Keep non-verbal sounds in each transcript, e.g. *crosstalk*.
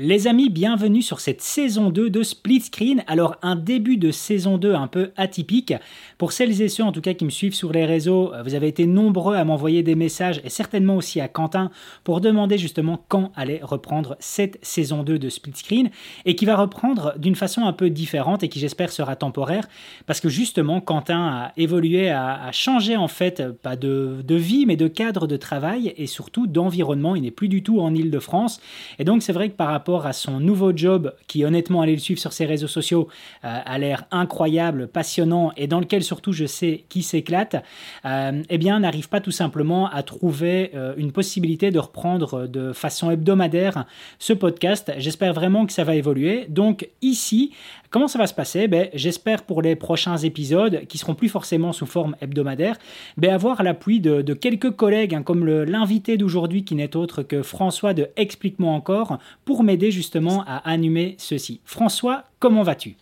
Les amis, bienvenue sur cette saison 2 de Split Screen. Alors un début de saison 2 un peu atypique. Pour celles et ceux en tout cas qui me suivent sur les réseaux, vous avez été nombreux à m'envoyer des messages et certainement aussi à Quentin pour demander justement quand allait reprendre cette saison 2 de Split Screen et qui va reprendre d'une façon un peu différente et qui j'espère sera temporaire parce que justement Quentin a évolué, a, changé en fait pas de, de vie mais de cadre de travail et surtout d'environnement. Il n'est plus du tout en Ile-de-France et donc c'est vrai que par rapport à son nouveau job, qui honnêtement, allez le suivre sur ses réseaux sociaux, euh, a l'air incroyable, passionnant et dans lequel surtout je sais qui s'éclate, euh, eh bien, n'arrive pas tout simplement à trouver euh, une possibilité de reprendre de façon hebdomadaire ce podcast. J'espère vraiment que ça va évoluer. Donc ici, Comment ça va se passer? Ben, J'espère pour les prochains épisodes, qui seront plus forcément sous forme hebdomadaire, ben, avoir l'appui de, quelques collègues, hein, comme l'invité d'aujourd'hui qui n'est autre que François de Explique-moi encore, pour m'aider justement à animer ceci. François, comment vas-tu?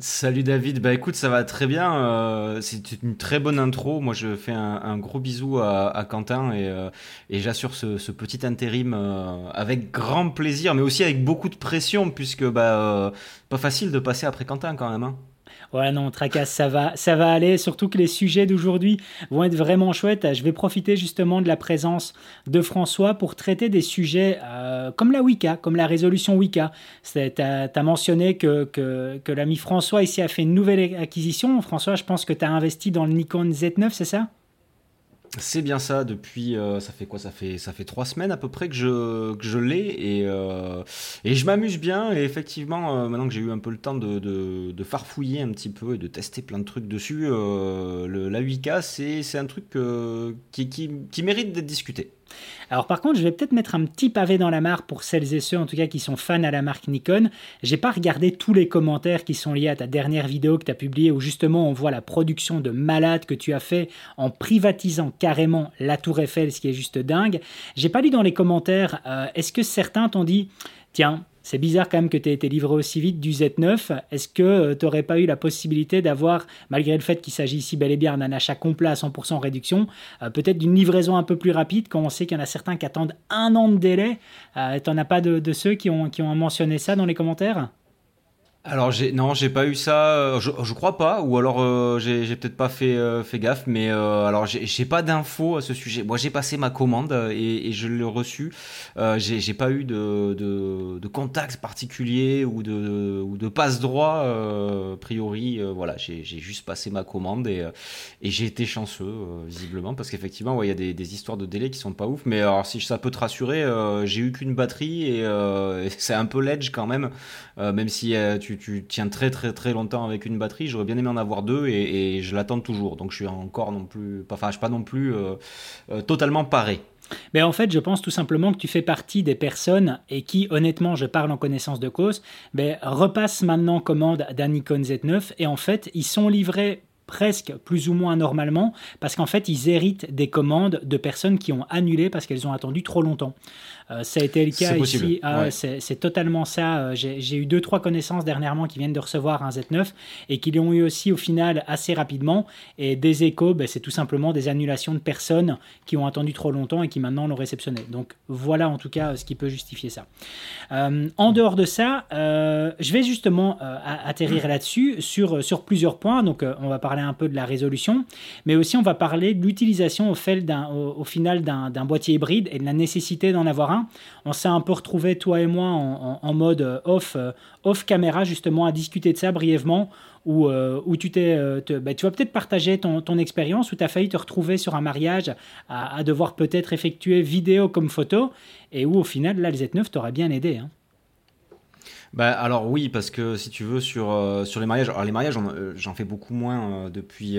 Salut David, bah écoute ça va très bien, euh, c'est une très bonne intro, moi je fais un, gros bisou à, Quentin et, euh, j'assure ce, petit intérim euh, avec grand plaisir mais aussi avec beaucoup de pression puisque bah pas facile de passer après Quentin quand même. Hein. Voilà, non, tracasse, ça va, ça va aller. Surtout que les sujets d'aujourd'hui vont être vraiment chouettes. Je vais profiter justement de la présence de François pour traiter des sujets euh, comme la Wicca, comme la résolution Wicca. Tu as, mentionné que, que, que l'ami François ici a fait une nouvelle acquisition. François, je pense que tu as investi dans le Nikon Z9, c'est ça? C'est bien ça, depuis, euh, ça fait quoi ça fait, ça fait trois semaines à peu près que je, que je l'ai et, euh, et je m'amuse bien. Et effectivement, euh, maintenant que j'ai eu un peu le temps de, de, de, farfouiller un petit peu et de tester plein de trucs dessus, le, la 8K, c'est un truc qui, qui, qui mérite d'être discuté. Alors par contre, je vais peut-être mettre un petit pavé dans la mare pour celles et ceux en tout cas qui sont fans à la marque Nikon. J'ai pas regardé tous les commentaires qui sont liés à ta dernière vidéo que tu as publiée où justement on voit la production de malade que tu as fait en privatisant carrément la Tour Eiffel, ce qui est juste dingue. J'ai pas lu dans les commentaires, euh, est-ce que certains t'ont dit, tiens, c'est bizarre quand même que tu aies été livré aussi vite du Z9. Est-ce que euh, tu n'aurais pas eu la possibilité d'avoir, malgré le fait qu'il s'agit ici bel et bien d'un achat complet à 100% réduction, euh, peut-être d'une livraison un peu plus rapide quand on sait qu'il y en a certains qui attendent un an de délai euh, Tu n'en as pas de, ceux qui ont, qui ont mentionné ça dans les commentaires? Alors j'ai non j'ai pas eu ça euh, je, je crois pas ou alors euh, j'ai, peut-être pas fait euh, fait gaffe mais alors j'ai, j'ai pas d'infos à ce sujet. Moi j'ai passé ma commande et, et je l'ai reçu j'ai, j'ai pas eu de, de, de contact particulier ou de ou de passe droit a priori voilà j'ai, j'ai juste passé ma commande et et j'ai été chanceux visiblement parce qu'effectivement il y a des, des histoires de délai qui sont pas ouf mais alors si ça peut te rassurer j'ai eu qu'une batterie et, et *laughs* c'est un peu ledge quand même même si tu tu, tiens très très très longtemps avec une batterie. J'aurais bien aimé en avoir deux et, je l'attends toujours. Donc je suis encore non plus, enfin je suis pas non plus euh, euh, totalement paré. Mais en fait, je pense tout simplement que tu fais partie des personnes et qui, honnêtement, je parle en connaissance de cause, mais repassent maintenant commande d'un Nikon Z9 et en fait, ils sont livrés presque plus ou moins normalement parce qu'en fait ils héritent des commandes de personnes qui ont annulé parce qu'elles ont attendu trop longtemps. Euh, ça a été le cas ici. Ah, c'est totalement ça. Euh, j'ai eu deux, trois connaissances dernièrement qui viennent de recevoir un Z9 et qui l'ont eu aussi au final assez rapidement. Et des échos, ben, c'est tout simplement des annulations de personnes qui ont attendu trop longtemps et qui maintenant l'ont réceptionné. Donc voilà en tout cas ce qui peut justifier ça. Euh, en dehors de ça, je vais justement atterrir là-dessus sur, sur plusieurs points. Donc on va parler un peu de la résolution, mais aussi on va parler de l'utilisation au, au, au, final d'un boîtier hybride et de la nécessité d'en avoir un on s'est un peu retrouvé, toi et moi, en, mode euh, off, euh, off caméra, justement, à discuter de ça brièvement, où, euh, bah, tu vas peut-être partager ton, expérience, où tu as failli te retrouver sur un mariage à, devoir peut-être effectuer vidéo comme photo, et où au final, là, le Z9 t'aurait bien aidé. Hein. Bah alors oui parce que si tu veux sur euh, sur les mariages alors les mariages euh, j'en fais beaucoup moins euh, depuis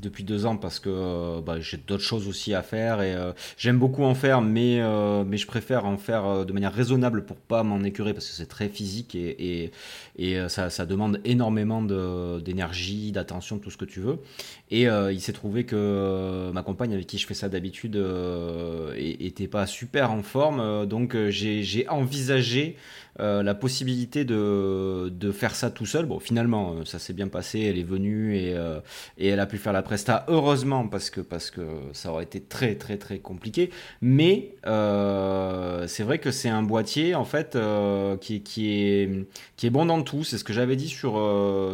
depuis deux ans parce que bah, j'ai d'autres choses aussi à faire et j'aime beaucoup en faire mais mais je préfère en faire de manière raisonnable pour pas m'en écurer parce que c'est très physique et et, et ça, ça demande énormément d'énergie d'attention tout ce que tu veux. Et il s'est trouvé que ma compagne avec qui je fais ça d'habitude était pas super en forme donc j'ai envisagé la possibilité de, de faire ça tout seul. Bon, finalement, ça s'est bien passé, elle est venue et, et elle a pu faire la presta, heureusement, parce que, parce que ça aurait été très, très, très compliqué. Mais c'est vrai que c'est un boîtier, en fait, qui, qui, est, qui est bon dans tout. C'est ce que j'avais dit sur,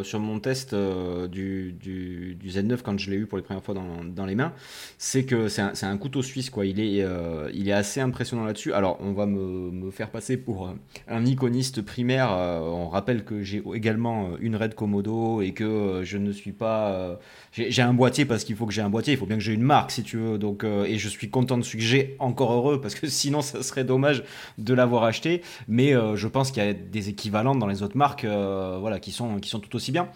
sur mon test du, du, du, Z9 quand je l'ai eu pour les premières fois dans, dans les mains. C'est que c'est un, un, couteau suisse, quoi. Il est, il est assez impressionnant là-dessus. Alors, on va me, me, faire passer pour un iconiste primaire. on rappelle que j'ai également une Red Komodo et que je ne suis pas. j'ai un boîtier parce qu'il faut que j'ai un boîtier. Il faut bien que j'ai une marque, si tu veux. Donc, et je suis content de ce que j'ai, encore heureux, parce que *laughs* sinon, ça serait dommage de l'avoir acheté. Mais je pense qu'il y a des équivalents dans les autres marques, voilà, qui sont, qui sont tout aussi bien.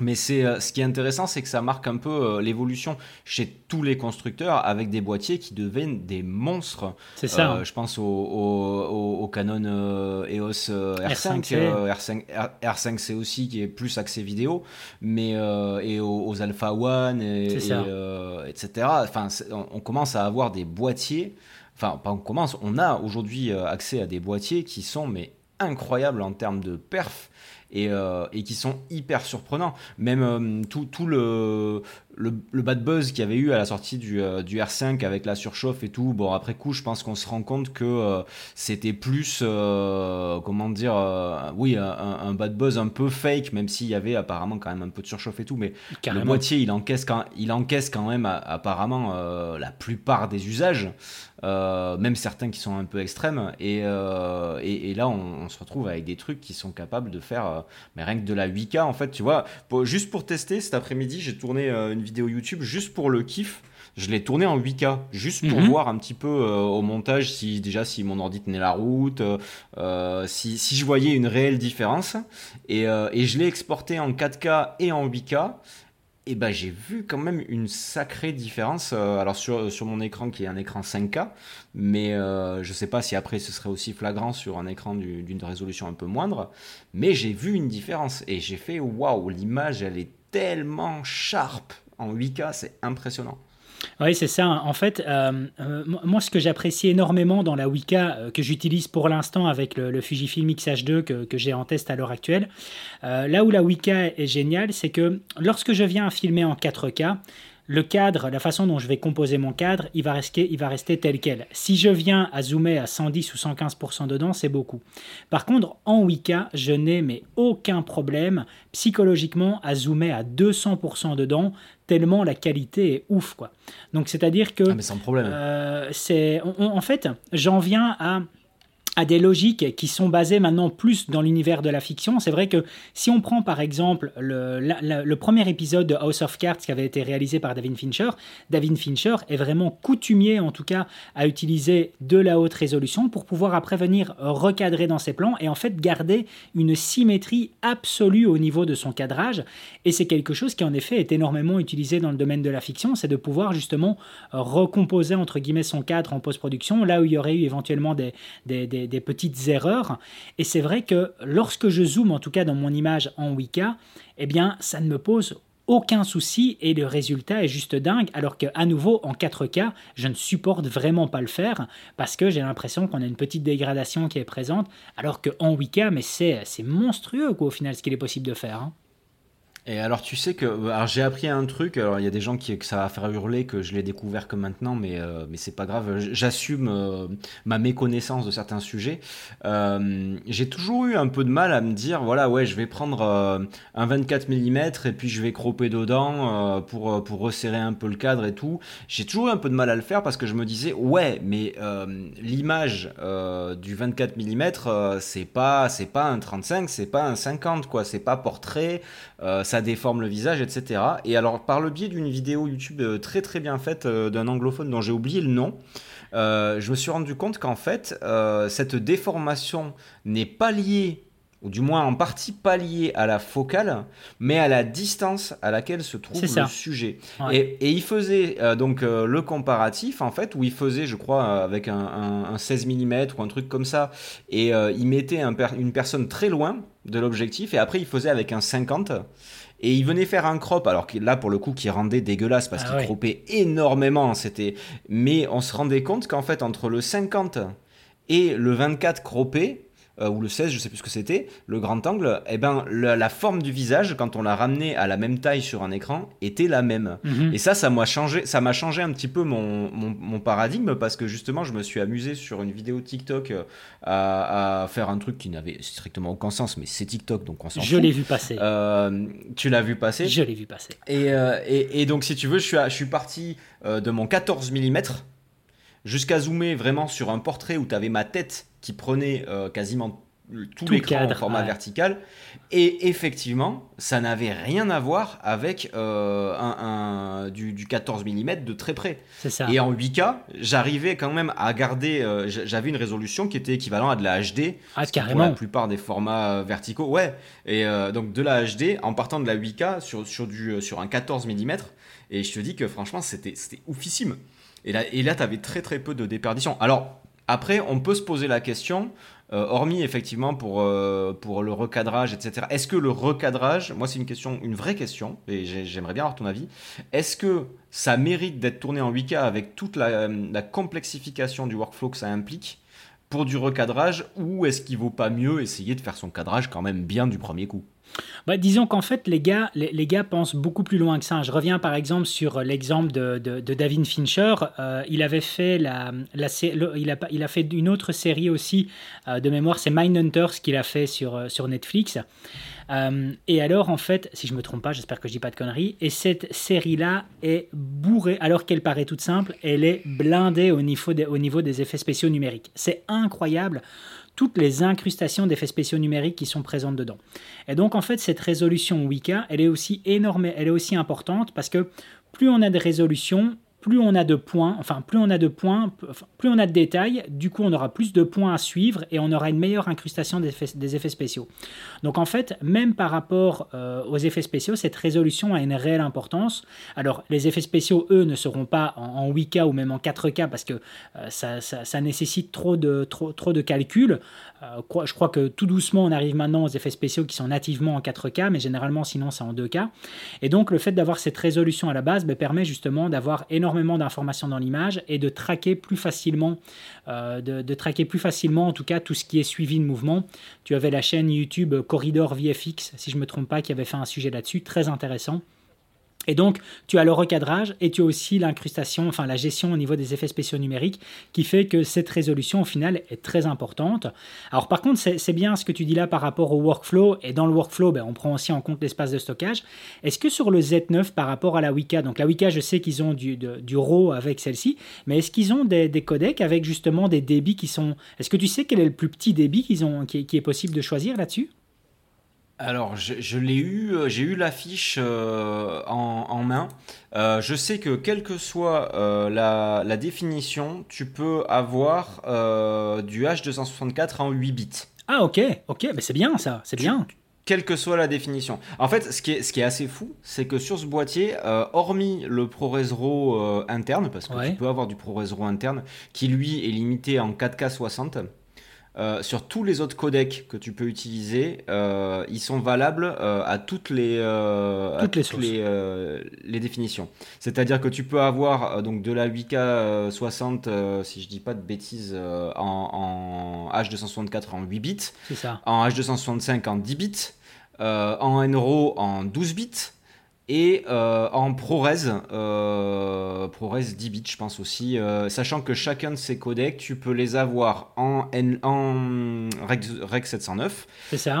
Mais c'est euh, ce qui est intéressant, c'est que ça marque un peu euh, l'évolution chez tous les constructeurs avec des boîtiers qui deviennent des monstres. C'est ça. Euh, je pense au, au, Canon EOS R5, R5, R, 5 c aussi qui est plus axé vidéo, mais et aux, Alpha One, et, etc. Enfin, on, commence à avoir des boîtiers. Enfin, pas on commence, on a aujourd'hui accès à des boîtiers qui sont mais incroyables en termes de perf euh, et, qui sont hyper surprenants. Même euh, tout, tout le, le, bad buzz qu'il y avait eu à la sortie du, euh, du, R5 avec la surchauffe et tout, bon après coup je pense qu'on se rend compte que c'était plus, comment dire, oui un, bad buzz un peu fake, même s'il y avait apparemment quand même un peu de surchauffe et tout, mais le boîtier il encaisse quand, il encaisse quand même apparemment la plupart des usages. même certains qui sont un peu extrêmes. Et, et, là, on, on, se retrouve avec des trucs qui sont capables de faire mais rien que de la 8K en fait, tu vois. juste pour tester, cet après-midi, j'ai tourné euh, une vidéo YouTube juste pour le kiff. Je l'ai tourné en 8K, juste pour mhm. voir un petit peu euh, au montage si déjà si mon ordi tenait la route, euh, si, si, je voyais une réelle différence. Et, et je l'ai exporté en 4K et en 8K et ben j'ai vu quand même une sacrée différence. Euh, alors sur, sur mon écran qui est un écran 5K, mais euh, je sais pas si après ce serait aussi flagrant sur un écran d'une résolution un peu moindre, mais j'ai vu une différence et j'ai fait waouh, l'image elle est tellement sharp en 8K, c'est impressionnant. Oui, c'est ça. En fait, euh, euh, moi, ce que j'apprécie énormément dans la Wika, euh, que j'utilise pour l'instant avec le, Fujifilm X-H2 que, j'ai en test à l'heure actuelle, là où la Wika est géniale, c'est que lorsque je viens filmer en 4K, le cadre, la façon dont je vais composer mon cadre, il va rester, il va rester tel quel. Si je viens à zoomer à 110 ou 115% dedans, c'est beaucoup. Par contre, en Wika, je n'ai mais aucun problème psychologiquement à zoomer à 200% dedans, tellement la qualité est ouf, quoi. Donc, c'est-à-dire que... Ah, mais sans problème. Euh, c'est, en fait, j'en viens à à des logiques qui sont basées maintenant plus dans l'univers de la fiction. C'est vrai que si on prend par exemple le, premier épisode de House of Cards qui avait été réalisé par David Fincher, David Fincher est vraiment coutumier en tout cas à utiliser de la haute résolution pour pouvoir après venir recadrer dans ses plans et en fait garder une symétrie absolue au niveau de son cadrage. Et c'est quelque chose qui en effet est énormément utilisé dans le domaine de la fiction, c'est de pouvoir justement recomposer entre guillemets son cadre en post-production là où il y aurait eu éventuellement des, petites erreurs. Et c'est vrai que lorsque je zoome, en tout cas dans mon image en Wika, eh bien, ça ne me pose aucun souci et le résultat est juste dingue alors qu'à nouveau en 4K je ne supporte vraiment pas le faire parce que j'ai l'impression qu'on a une petite dégradation qui est présente alors qu'en 8K mais c'est monstrueux quoi au final ce qu'il est possible de faire. Hein. Et alors tu sais que alors j'ai appris un truc. Alors il y a des gens qui que ça va faire hurler que je l'ai découvert que maintenant, mais euh, mais c'est pas grave. J'assume euh, ma méconnaissance de certains sujets. Euh, j'ai toujours eu un peu de mal à me dire voilà ouais je vais prendre un 24 mm et puis je vais cropper dedans pour pour resserrer un peu le cadre et tout. J'ai toujours eu un peu de mal à le faire parce que je me disais ouais mais l'image du 24 mm c'est pas c'est pas un 35 c'est pas un 50 quoi c'est pas portrait ça déforme le visage, etc. Et alors, par le biais d'une vidéo YouTube euh, très très bien faite euh, d'un anglophone dont j'ai oublié le nom, euh, je me suis rendu compte qu'en fait, cette déformation n'est pas liée ou du moins en partie pas liée à la focale, mais à la distance à laquelle se trouve le sujet. Et, il faisait donc le comparatif, en fait, où il faisait, je crois, avec un, 16 mm ou un truc comme ça, et il mettait une personne très loin de l'objectif, et après il faisait avec un 50. Et il venait faire un crop, alors que là, pour le coup, qui rendait dégueulasse parce ah qu'il cropait énormément. C'était, mais on se rendait compte qu'en fait, entre le 50 et le 24 croppé, euh, ou le 16, je sais plus ce que c'était, le grand angle, eh ben, la, forme du visage, quand on l'a ramené à la même taille sur un écran, était la même. Mhm. Et ça, ça m'a changé, ça m'a changé un petit peu mon, mon, paradigme parce que justement, je me suis amusé sur une vidéo TikTok euh, à, faire un truc qui n'avait strictement aucun sens, mais c'est TikTok, donc on s'en Je l'ai vu passer. Euh, tu l'as vu passer Je l'ai vu passer. Et, et, et, donc, si tu veux, je suis, je suis parti de mon 14 mm jusqu'à zoomer vraiment sur un portrait où tu avais ma tête qui prenait euh, quasiment tout, l'écran en format vertical. Et effectivement, ça n'avait rien à voir avec euh, un, du, 14 mm de très près. Ça. Et en 8K, j'arrivais quand même à garder. Euh, j'avais une résolution qui était équivalente à de la HD. Ah, carrément. Pour la plupart des formats verticaux. Ouais. Et donc de la HD en partant de la 8K sur, sur, du, sur un 14 mm. Et je te dis que franchement, c'était oufissime. Et là, et là tu avais très très peu de déperdition. Alors, après, on peut se poser la question, euh, hormis effectivement pour, euh, le recadrage, etc. Est-ce que le recadrage, moi c'est une question, une vraie question, et j'aimerais bien avoir ton avis, est-ce que ça mérite d'être tourné en 8K avec toute la, la, complexification du workflow que ça implique pour du recadrage, ou est-ce qu'il vaut pas mieux essayer de faire son cadrage quand même bien du premier coup? Bah, disons qu'en fait, les gars, les, gars pensent beaucoup plus loin que ça. Je reviens par exemple sur l'exemple de, de, David Fincher. Euh, il avait fait la, la il, a, il a fait une autre série aussi euh, de mémoire, c'est Mindhunters qu'il a fait sur, euh, sur Netflix. et alors, en fait, si je me trompe pas, j'espère que je dis pas de conneries, et cette série-là est bourrée, alors qu'elle paraît toute simple, elle est blindée au niveau au niveau des effets spéciaux numériques. C'est incroyable toutes les incrustations d'effets spéciaux numériques qui sont présentes dedans. Et donc en fait cette résolution Wicca, elle est aussi énorme, elle est aussi importante parce que plus on a de résolution, plus on a de points, enfin plus on a de points, plus on a de détails, du coup on aura plus de points à suivre et on aura une meilleure incrustation des effets, spéciaux. Donc en fait, même par rapport euh, aux effets spéciaux, cette résolution a une réelle importance. Alors les effets spéciaux, eux, ne seront pas en, 8K ou même en 4K parce que euh, ça, nécessite trop de, calculs. Euh, je crois que tout doucement on arrive maintenant aux effets spéciaux qui sont nativement en 4K, mais généralement sinon c'est en 2K. Et donc le fait d'avoir cette résolution à la base ben, permet justement d'avoir énormément d'informations dans l'image et de traquer plus facilement, euh, de, traquer plus facilement en tout cas tout ce qui est suivi de mouvement. Tu avais la chaîne YouTube Corridor VFX, si je me trompe pas, qui avait fait un sujet là-dessus, très intéressant. Et donc, tu as le recadrage et tu as aussi l'incrustation, enfin la gestion au niveau des effets spéciaux numériques qui fait que cette résolution au final est très importante. Alors par contre, c'est bien ce que tu dis là par rapport au workflow et dans le workflow, ben, on prend aussi en compte l'espace de stockage. Est-ce que sur le Z9 par rapport à la Wika, donc la Wika, je sais qu'ils ont du, du RAW avec celle-ci, mais est-ce qu'ils ont des, codecs avec justement des débits qui sont... Est-ce que tu sais quel est le plus petit débit qu'ils ont, qui est possible de choisir là-dessus? Alors, je, l'ai eu, euh, j'ai eu l'affiche euh, en, main. Euh, je sais que quelle que soit la, définition, tu peux avoir du H264 en 8 bits. Ah ok, ok, mais c'est bien ça, c'est bien. Quelle que soit la définition. En fait, ce qui est, ce qui est assez fou, c'est que sur ce boîtier, hormis le ProRes RAW interne, parce que tu peux avoir du ProRes RAW interne, qui lui est limité en 4K 60, euh, sur tous les autres codecs que tu peux utiliser, euh, ils sont valables euh, à toutes les, toutes, les, les, définitions. C'est-à-dire que tu peux avoir donc de la 8K 60, si je dis pas de bêtises, en, en, H264 en 8 bits, en H265 en 10 bits, en NRAW en 12 bits. Et euh, en ProRes, euh, ProRes 10 bits, je pense aussi, euh, sachant que chacun de ces codecs, tu peux les avoir en, N, en Rec, 709,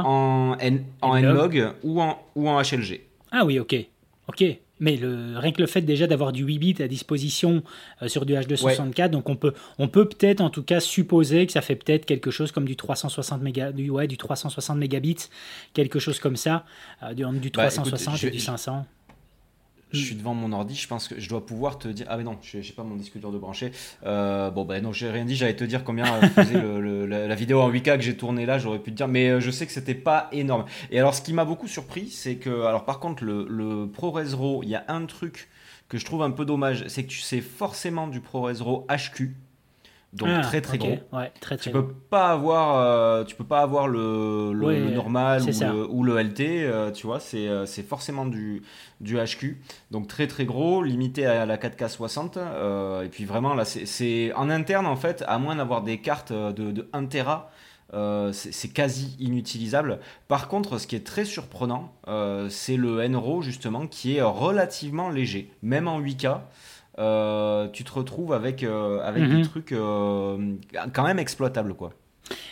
en, N, en Nlog ou en, ou en HLG. Ah oui, ok. Ok. Mais le, rien que le fait déjà d'avoir du 8 bits à disposition sur du H264, donc on peut on peut peut-être en tout cas supposer que ça fait peut-être quelque chose comme du 360 méga, du, ouais, du 360 mégabits, quelque chose comme ça, du, du 360 bah, et du 500 je suis devant mon ordi, je pense que je dois pouvoir te dire. Ah, mais non, je n'ai pas mon disque dur de brancher. Euh, bon, ben non, j'ai rien dit, j'allais te dire combien euh, faisait la, vidéo en 8K que j'ai tournée là, j'aurais pu te dire, mais euh, je sais que c'était pas énorme. Et alors, ce qui m'a beaucoup surpris, c'est que, alors par contre, le, le ProRes RAW, il y a un truc que je trouve un peu dommage, c'est que tu sais forcément du ProRes RAW HQ donc ah, très très gros. Ouais, très, très tu peux pas avoir, euh, tu peux pas avoir le, le, normal ou le, ou le, LT, euh, tu vois, c'est, euh, c'est forcément du, du HQ. Donc très très gros, limité à la 4K 60. et puis vraiment là, c'est, c'est en interne en fait, à moins d'avoir des cartes de, de 1 Tera. c'est quasi inutilisable. Par contre, ce qui est très surprenant, c'est le N-RAW justement qui est relativement léger, même en 8K. Tu te retrouves avec, avec des mhm. trucs quand même exploitables quoi.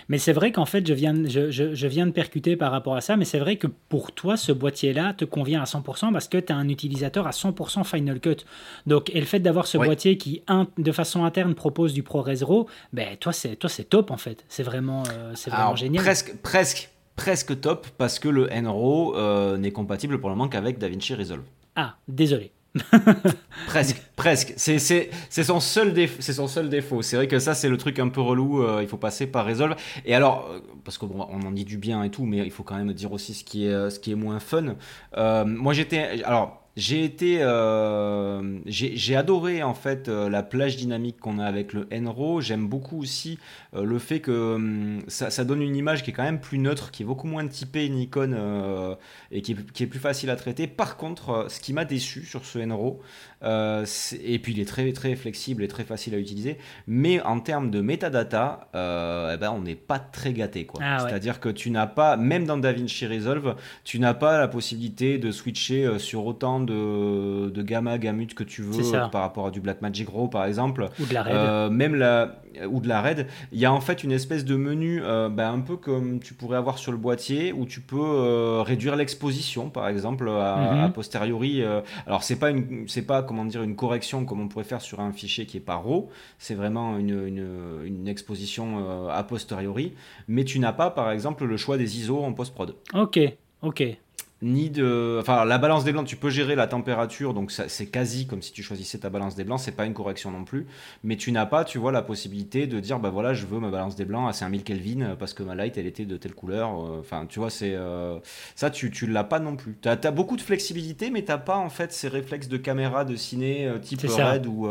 Mais c'est vrai qu'en fait, je viens, je, je, viens de percuter par rapport à ça, mais c'est vrai que pour toi, ce boîtier-là te convient à 100% parce que tu es un utilisateur à 100% Final Cut. Donc, et le fait d'avoir ce boîtier qui, de façon interne, propose du ProRes RAW, ben, toi, c'est top en fait. C'est vraiment, euh, c'est vraiment génial. Presque, presque, presque top parce que le NRAW euh, n'est compatible pour le moment qu'avec DaVinci Resolve. Ah, désolé. *laughs* presque, presque. C'est son, seul son seul défaut. C'est vrai que ça, c'est le truc un peu relou. Euh, il faut passer par Resolve. Et alors, euh, parce qu'on on en dit du bien et tout, mais il faut quand même dire aussi ce qui est, euh, ce qui est moins fun. moi, j'étais. Alors, j'ai été, euh, j'ai adoré en fait euh, la plage dynamique qu'on a avec le Enro. J'aime beaucoup aussi euh, le fait que hum, ça, donne une image qui est quand même plus neutre, qui est beaucoup moins typée Nikon et qui est, plus facile à traiter. Par contre, ce qui m'a déçu sur ce Enro, et puis il est très très flexible et très facile à utiliser, mais en termes de metadata, eh ben, on n'est pas très gâté quoi. Ah C'est-à-dire que tu n'as pas, même dans DaVinci Resolve, tu n'as pas la possibilité de switcher sur autant de, gamma, gamut que tu veux par rapport à du Black Magic Raw par exemple. Ou de la RAID. Euh, même la, ou de la RAID. Il y a en fait une espèce de menu euh, bah, un peu comme tu pourrais avoir sur le boîtier où tu peux euh, réduire l'exposition par exemple à, mhm. posteriori. alors c'est pas une, pas comment dire une correction comme on pourrait faire sur un fichier qui est pas RAW. C'est vraiment une, une, exposition a posteriori. Mais tu n'as pas par exemple le choix des ISO en post prod. Ok. Ok ni de. Enfin, la balance des blancs, tu peux gérer la température, donc c'est quasi comme si tu choisissais ta balance des blancs, c'est pas une correction non plus. Mais tu n'as pas, tu vois, la possibilité de dire, bah voilà, je veux ma balance des blancs à 5000 Kelvin parce que ma light, elle était de telle couleur. Euh, enfin, tu vois, c'est. Euh, ça, tu, tu l'as pas non plus. Tu as, beaucoup de flexibilité, mais t'as pas, en fait, ces réflexes de caméra de ciné euh, type Red ou,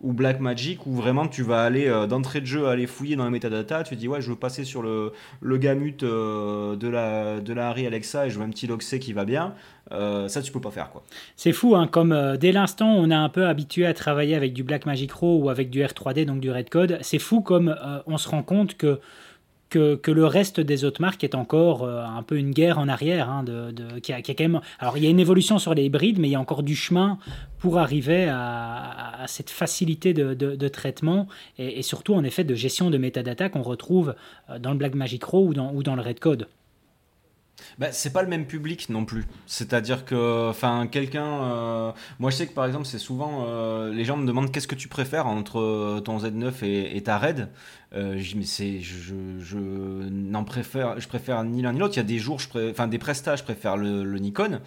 ou Black Magic où vraiment tu vas aller d'entrée de jeu, aller fouiller dans les métadatas. Tu dis, ouais, je veux passer sur le, le gamut de, la, de la Harry Alexa et je veux un petit log qui va bien, euh, ça tu peux pas faire quoi. C'est fou, hein, comme euh, dès l'instant on est un peu habitué à travailler avec du Black Magic Raw ou avec du R3D, donc du Red Code, c'est fou comme euh, on se rend compte que, que, le reste des autres marques est encore un peu une guerre en arrière. Hein, de, qui a, quand même... Alors il y a une évolution sur les hybrides, mais il y a encore du chemin pour arriver à, cette facilité de, traitement et, surtout en effet de gestion de metadata qu'on retrouve dans le Black Magic Raw ou dans, ou dans le Red Code bah, c'est pas le même public non plus. C'est-à-dire que, enfin, quelqu'un. Euh, moi, je sais que par exemple, c'est souvent. Euh, les gens me demandent qu'est-ce que tu préfères entre ton Z9 et, ta Red? Euh, je mais c'est. Je, je, n'en préfère. Je préfère ni l'un ni l'autre. Il y a des jours, enfin, des prestats, je préfère le, Nikon.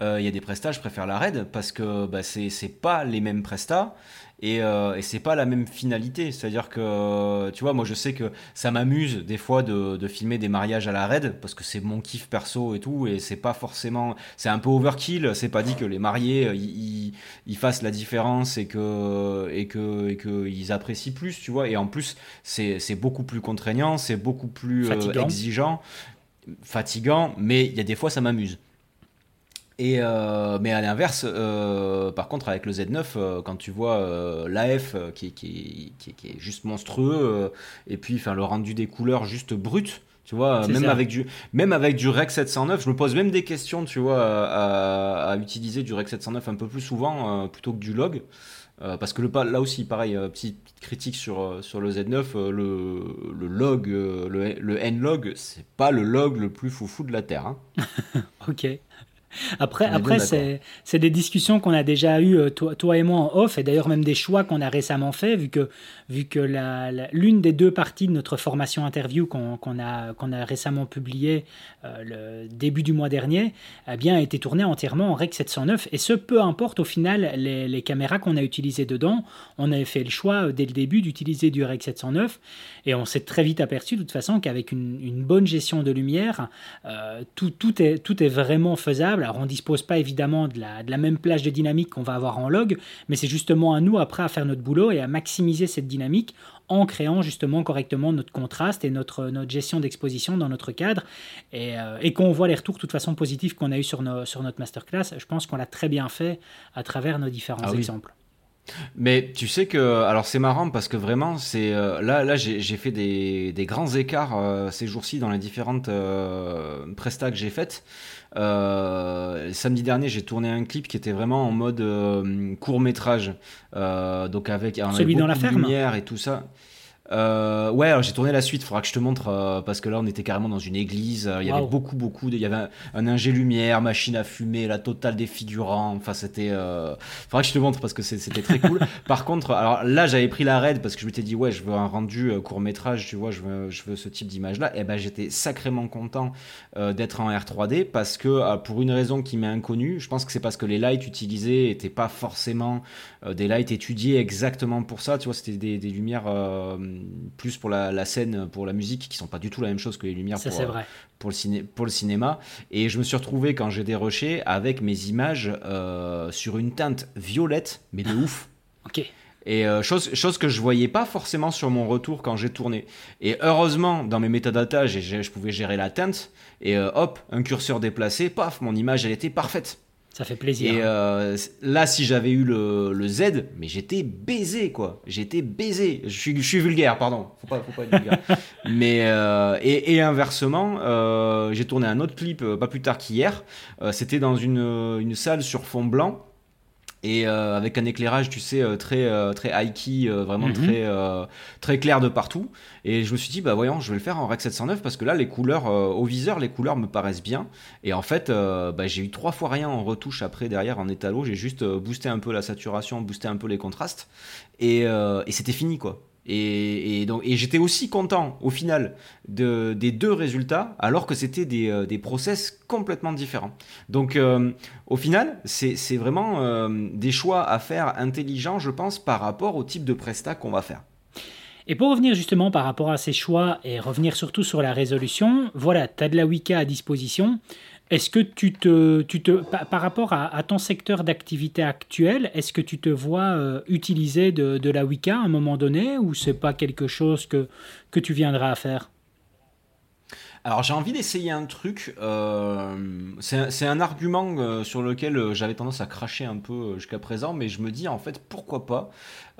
Il y a des prestats, je préfère la Red parce que bah, c'est pas les mêmes prestats et, euh, et c'est pas la même finalité. C'est-à-dire que, tu vois, moi je sais que ça m'amuse des fois de, de, filmer des mariages à la raid parce que c'est mon kiff perso et tout, et c'est pas forcément. C'est un peu overkill, c'est pas dit que les mariés euh, ils, ils fassent la différence et que et que et qu'ils apprécient plus, tu vois. Et en plus, c'est beaucoup plus contraignant, c'est beaucoup plus euh, exigeant, fatigant, mais il y a des fois ça m'amuse. Et euh, mais à l'inverse, euh, par contre, avec le Z9, euh, quand tu vois l'AF qui, qui, qui, qui, est juste monstrueux, et puis enfin, le rendu des couleurs juste brut, tu vois, même avec, du, même avec du Rec 709, je me pose même des questions, tu vois, à, à, utiliser du Rec 709 un peu plus souvent plutôt que du log. parce que le, là aussi, pareil, petite, critique sur, sur le Z9, le, le log, le, le N-log, c'est pas le log le plus foufou de la Terre. Hein. *laughs* ok. Après, après c'est des discussions qu'on a déjà eues, euh, toi, toi, et moi, en off, et d'ailleurs même des choix qu'on a récemment fait, vu que, vu que l'une des deux parties de notre formation interview qu'on a, qu'on a récemment publiée euh, le début du mois dernier, a bien été tournée entièrement en Rec 709, et ce, peu importe au final les, les caméras qu'on a utilisées dedans, on avait fait le choix euh, dès le début d'utiliser du Rec 709, et on s'est très vite aperçu de toute façon qu'avec une, une, bonne gestion de lumière, tout, tout, est, tout est vraiment faisable alors on ne dispose pas évidemment de la, de la même plage de dynamique qu'on va avoir en log, mais c'est justement à nous après à faire notre boulot et à maximiser cette dynamique en créant justement correctement notre contraste et notre, notre gestion d'exposition dans notre cadre. Et, euh, et voit les retours de toute façon positifs qu'on a eu sur, nos, sur notre masterclass, je pense qu'on l'a très bien fait à travers nos différents ah exemples. Mais tu sais que, alors c'est marrant parce que vraiment, c'est euh, là, là, j'ai fait des, des, grands écarts euh, ces jours-ci dans les différentes euh, prestas que j'ai faites. Samedi dernier, j'ai tourné un clip qui était vraiment en mode court métrage, donc avec celui dans la ferme, lumière et tout ça. Euh, ouais, alors j'ai tourné la suite, faudra que je te montre, euh, parce que là on était carrément dans une église, euh, il y avait beaucoup, beaucoup, de, il y avait un, ingé lumière, machine à fumer, la totale des figurants, enfin c'était... Euh, faudra que je te montre parce que c'était très cool. *laughs* Par contre, alors là j'avais pris la raid parce que je m'étais dit, ouais, je veux un rendu court métrage, tu vois, je veux, je veux ce type d'image-là, et ben j'étais sacrément content d'être en R3D parce que pour une raison qui m'est inconnue, je pense que c'est parce que les lights utilisés étaient pas forcément des lights étudiés exactement pour ça, tu vois, c'était des, des, lumières plus pour la, scène, pour la musique, qui sont pas du tout la même chose que les lumières pour, vrai. pour, le ciné, pour le cinéma. Et je me suis retrouvé quand j'ai déroché avec mes images euh, sur une teinte violette, mais de ouf. ok. Et euh, chose, chose que je voyais pas forcément sur mon retour quand j'ai tourné. Et heureusement, dans mes métadatas, je pouvais gérer la teinte. Et euh, hop, un curseur déplacé, paf, mon image, elle était parfaite. Ça fait plaisir. Et euh, là, si j'avais eu le, le, Z, mais j'étais baisé, quoi. J'étais baisé. Je suis, je suis vulgaire, pardon. Faut pas, faut pas être vulgaire. *laughs* mais euh, et, et, inversement, euh, j'ai tourné un autre clip pas plus tard qu'hier. C'était dans une, une salle sur fond blanc et euh, avec un éclairage tu sais euh, très euh, très high key vraiment mhm. très très clair de partout. Et je me suis dit bah voyons je vais le faire en Rec 709 parce que là les couleurs au viseur les couleurs me paraissent bien. Et en fait bah, j'ai eu trois fois rien en retouche après derrière en étalo. J'ai juste boosté un peu la saturation boosté un peu les contrastes. Et, et c'était fini quoi et, donc, j'étais aussi content au final de, des deux résultats, alors que c'était des, euh, des, process complètement différents. Donc euh, au final, c'est vraiment euh, des choix à faire intelligents, je pense, par rapport au type de prestat qu'on va faire. Et pour revenir justement par rapport à ces choix et revenir surtout sur la résolution, voilà, tu as de la Wicca à disposition. Est-ce que tu te, tu te par rapport à, ton secteur d'activité actuel, est-ce que tu te vois euh, utiliser de, la Wicca à un moment donné ou c'est pas quelque chose que, que tu viendras à faire? Alors j'ai envie d'essayer un truc. Euh, c'est un argument euh, sur lequel j'avais tendance à cracher un peu jusqu'à présent, mais je me dis en fait pourquoi pas.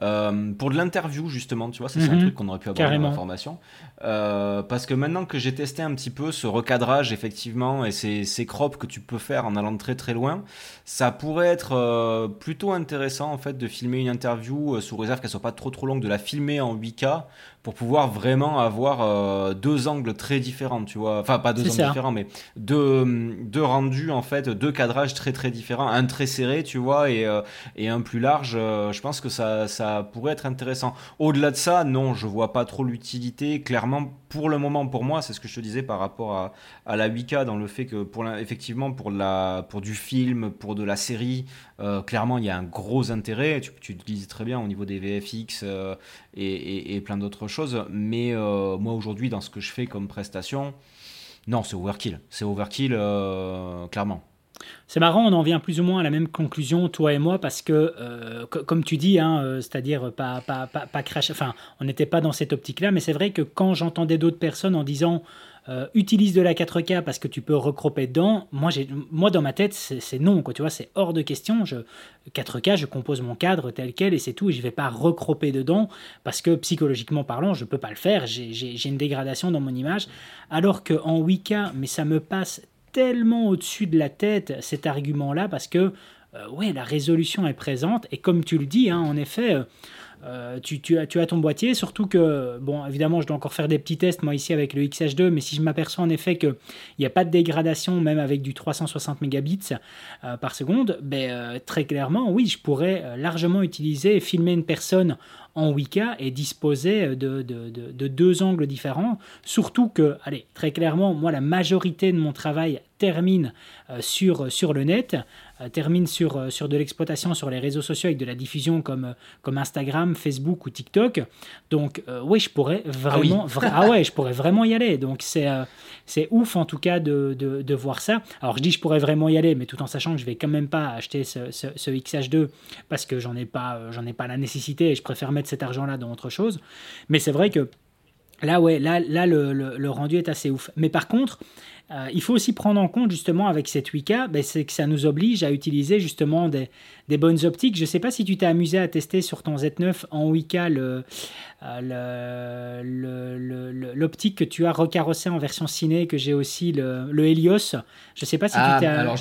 Euh, pour de l'interview, justement, tu vois, c'est un mhm. truc qu'on aurait pu avoir dans la formation. Euh, parce que maintenant que j'ai testé un petit peu ce recadrage, effectivement, et ces, ces crops que tu peux faire en allant très très loin, ça pourrait être euh, plutôt intéressant, en fait, de filmer une interview sous réserve qu'elle soit pas trop trop longue, de la filmer en 8K pour pouvoir vraiment avoir deux angles très différents, tu vois. Enfin, pas deux angles différents, mais deux, deux rendus, en fait, deux cadrages très très différents. Un très serré, tu vois, et, et un plus large. je pense que ça, ça pourrait être intéressant. Au-delà de ça, non, je vois pas trop l'utilité. Clairement, pour le moment, pour moi, c'est ce que je te disais par rapport à, à la 8K, dans le fait que, pour effectivement, pour, la, pour du film, pour de la série, euh, clairement, il y a un gros intérêt. Tu, tu le très bien au niveau des VFX euh, et, plein d'autres choses. Mais euh, moi, aujourd'hui, dans ce que je fais comme prestation, non, c'est overkill. C'est overkill, clairement. C'est marrant, on en vient plus ou moins à la même conclusion, toi et moi, parce que, euh, comme tu dis, hein, euh, c'est-à-dire pas, pas, crash, enfin, on n'était pas dans cette optique-là, mais c'est vrai que quand j'entendais d'autres personnes en disant euh, utilise de la 4K parce que tu peux recroper dedans, moi, moi dans ma tête, c'est non, quoi, tu vois, c'est hors de question. Je, 4K, je compose mon cadre tel quel et c'est tout, et je ne vais pas recroper dedans parce que psychologiquement parlant, je ne peux pas le faire, j'ai une dégradation dans mon image, alors qu'en 8K, mais ça me passe tellement au-dessus de la tête cet argument-là parce que euh, ouais, la résolution est présente et comme tu le dis, hein, en effet, euh, euh, tu, as, ton boîtier, surtout que, bon, évidemment, je dois encore faire des petits tests, moi, ici, avec le XH2, mais si je m'aperçois en effet qu'il n'y a pas de dégradation, même avec du 360 mégabits par seconde, ben, très clairement, oui, je pourrais largement utiliser et filmer une personne en Wicca et disposer de, de, de, deux angles différents. Surtout que, allez, très clairement, moi, la majorité de mon travail termine sur, sur le net. Euh, termine sur, euh, sur de l'exploitation sur les réseaux sociaux avec de la diffusion comme, euh, comme Instagram, Facebook ou TikTok. Donc oui, je pourrais vraiment, ah, *laughs* ah, ouais, je pourrais vraiment y aller. Donc c'est c'est ouf en tout cas de, de, de, voir ça. Alors je dis je pourrais vraiment y aller, mais tout en sachant que je vais quand même pas acheter ce, ce, ce XH2 parce que j'en ai pas j'en ai pas la nécessité et je préfère mettre cet argent là dans autre chose. Mais c'est vrai que Là, ouais, là, là le, le, rendu est assez ouf. Mais par contre, euh, il faut aussi prendre en compte justement avec cette 8K, ben, c'est que ça nous oblige à utiliser justement des, des bonnes optiques. Je ne sais pas si tu t'es amusé à tester sur ton Z9 en 8K euh, l'optique que tu as recarrossé en version ciné, que j'ai aussi le, le Helios. Je ne sais pas si tu ah, t'es... Alors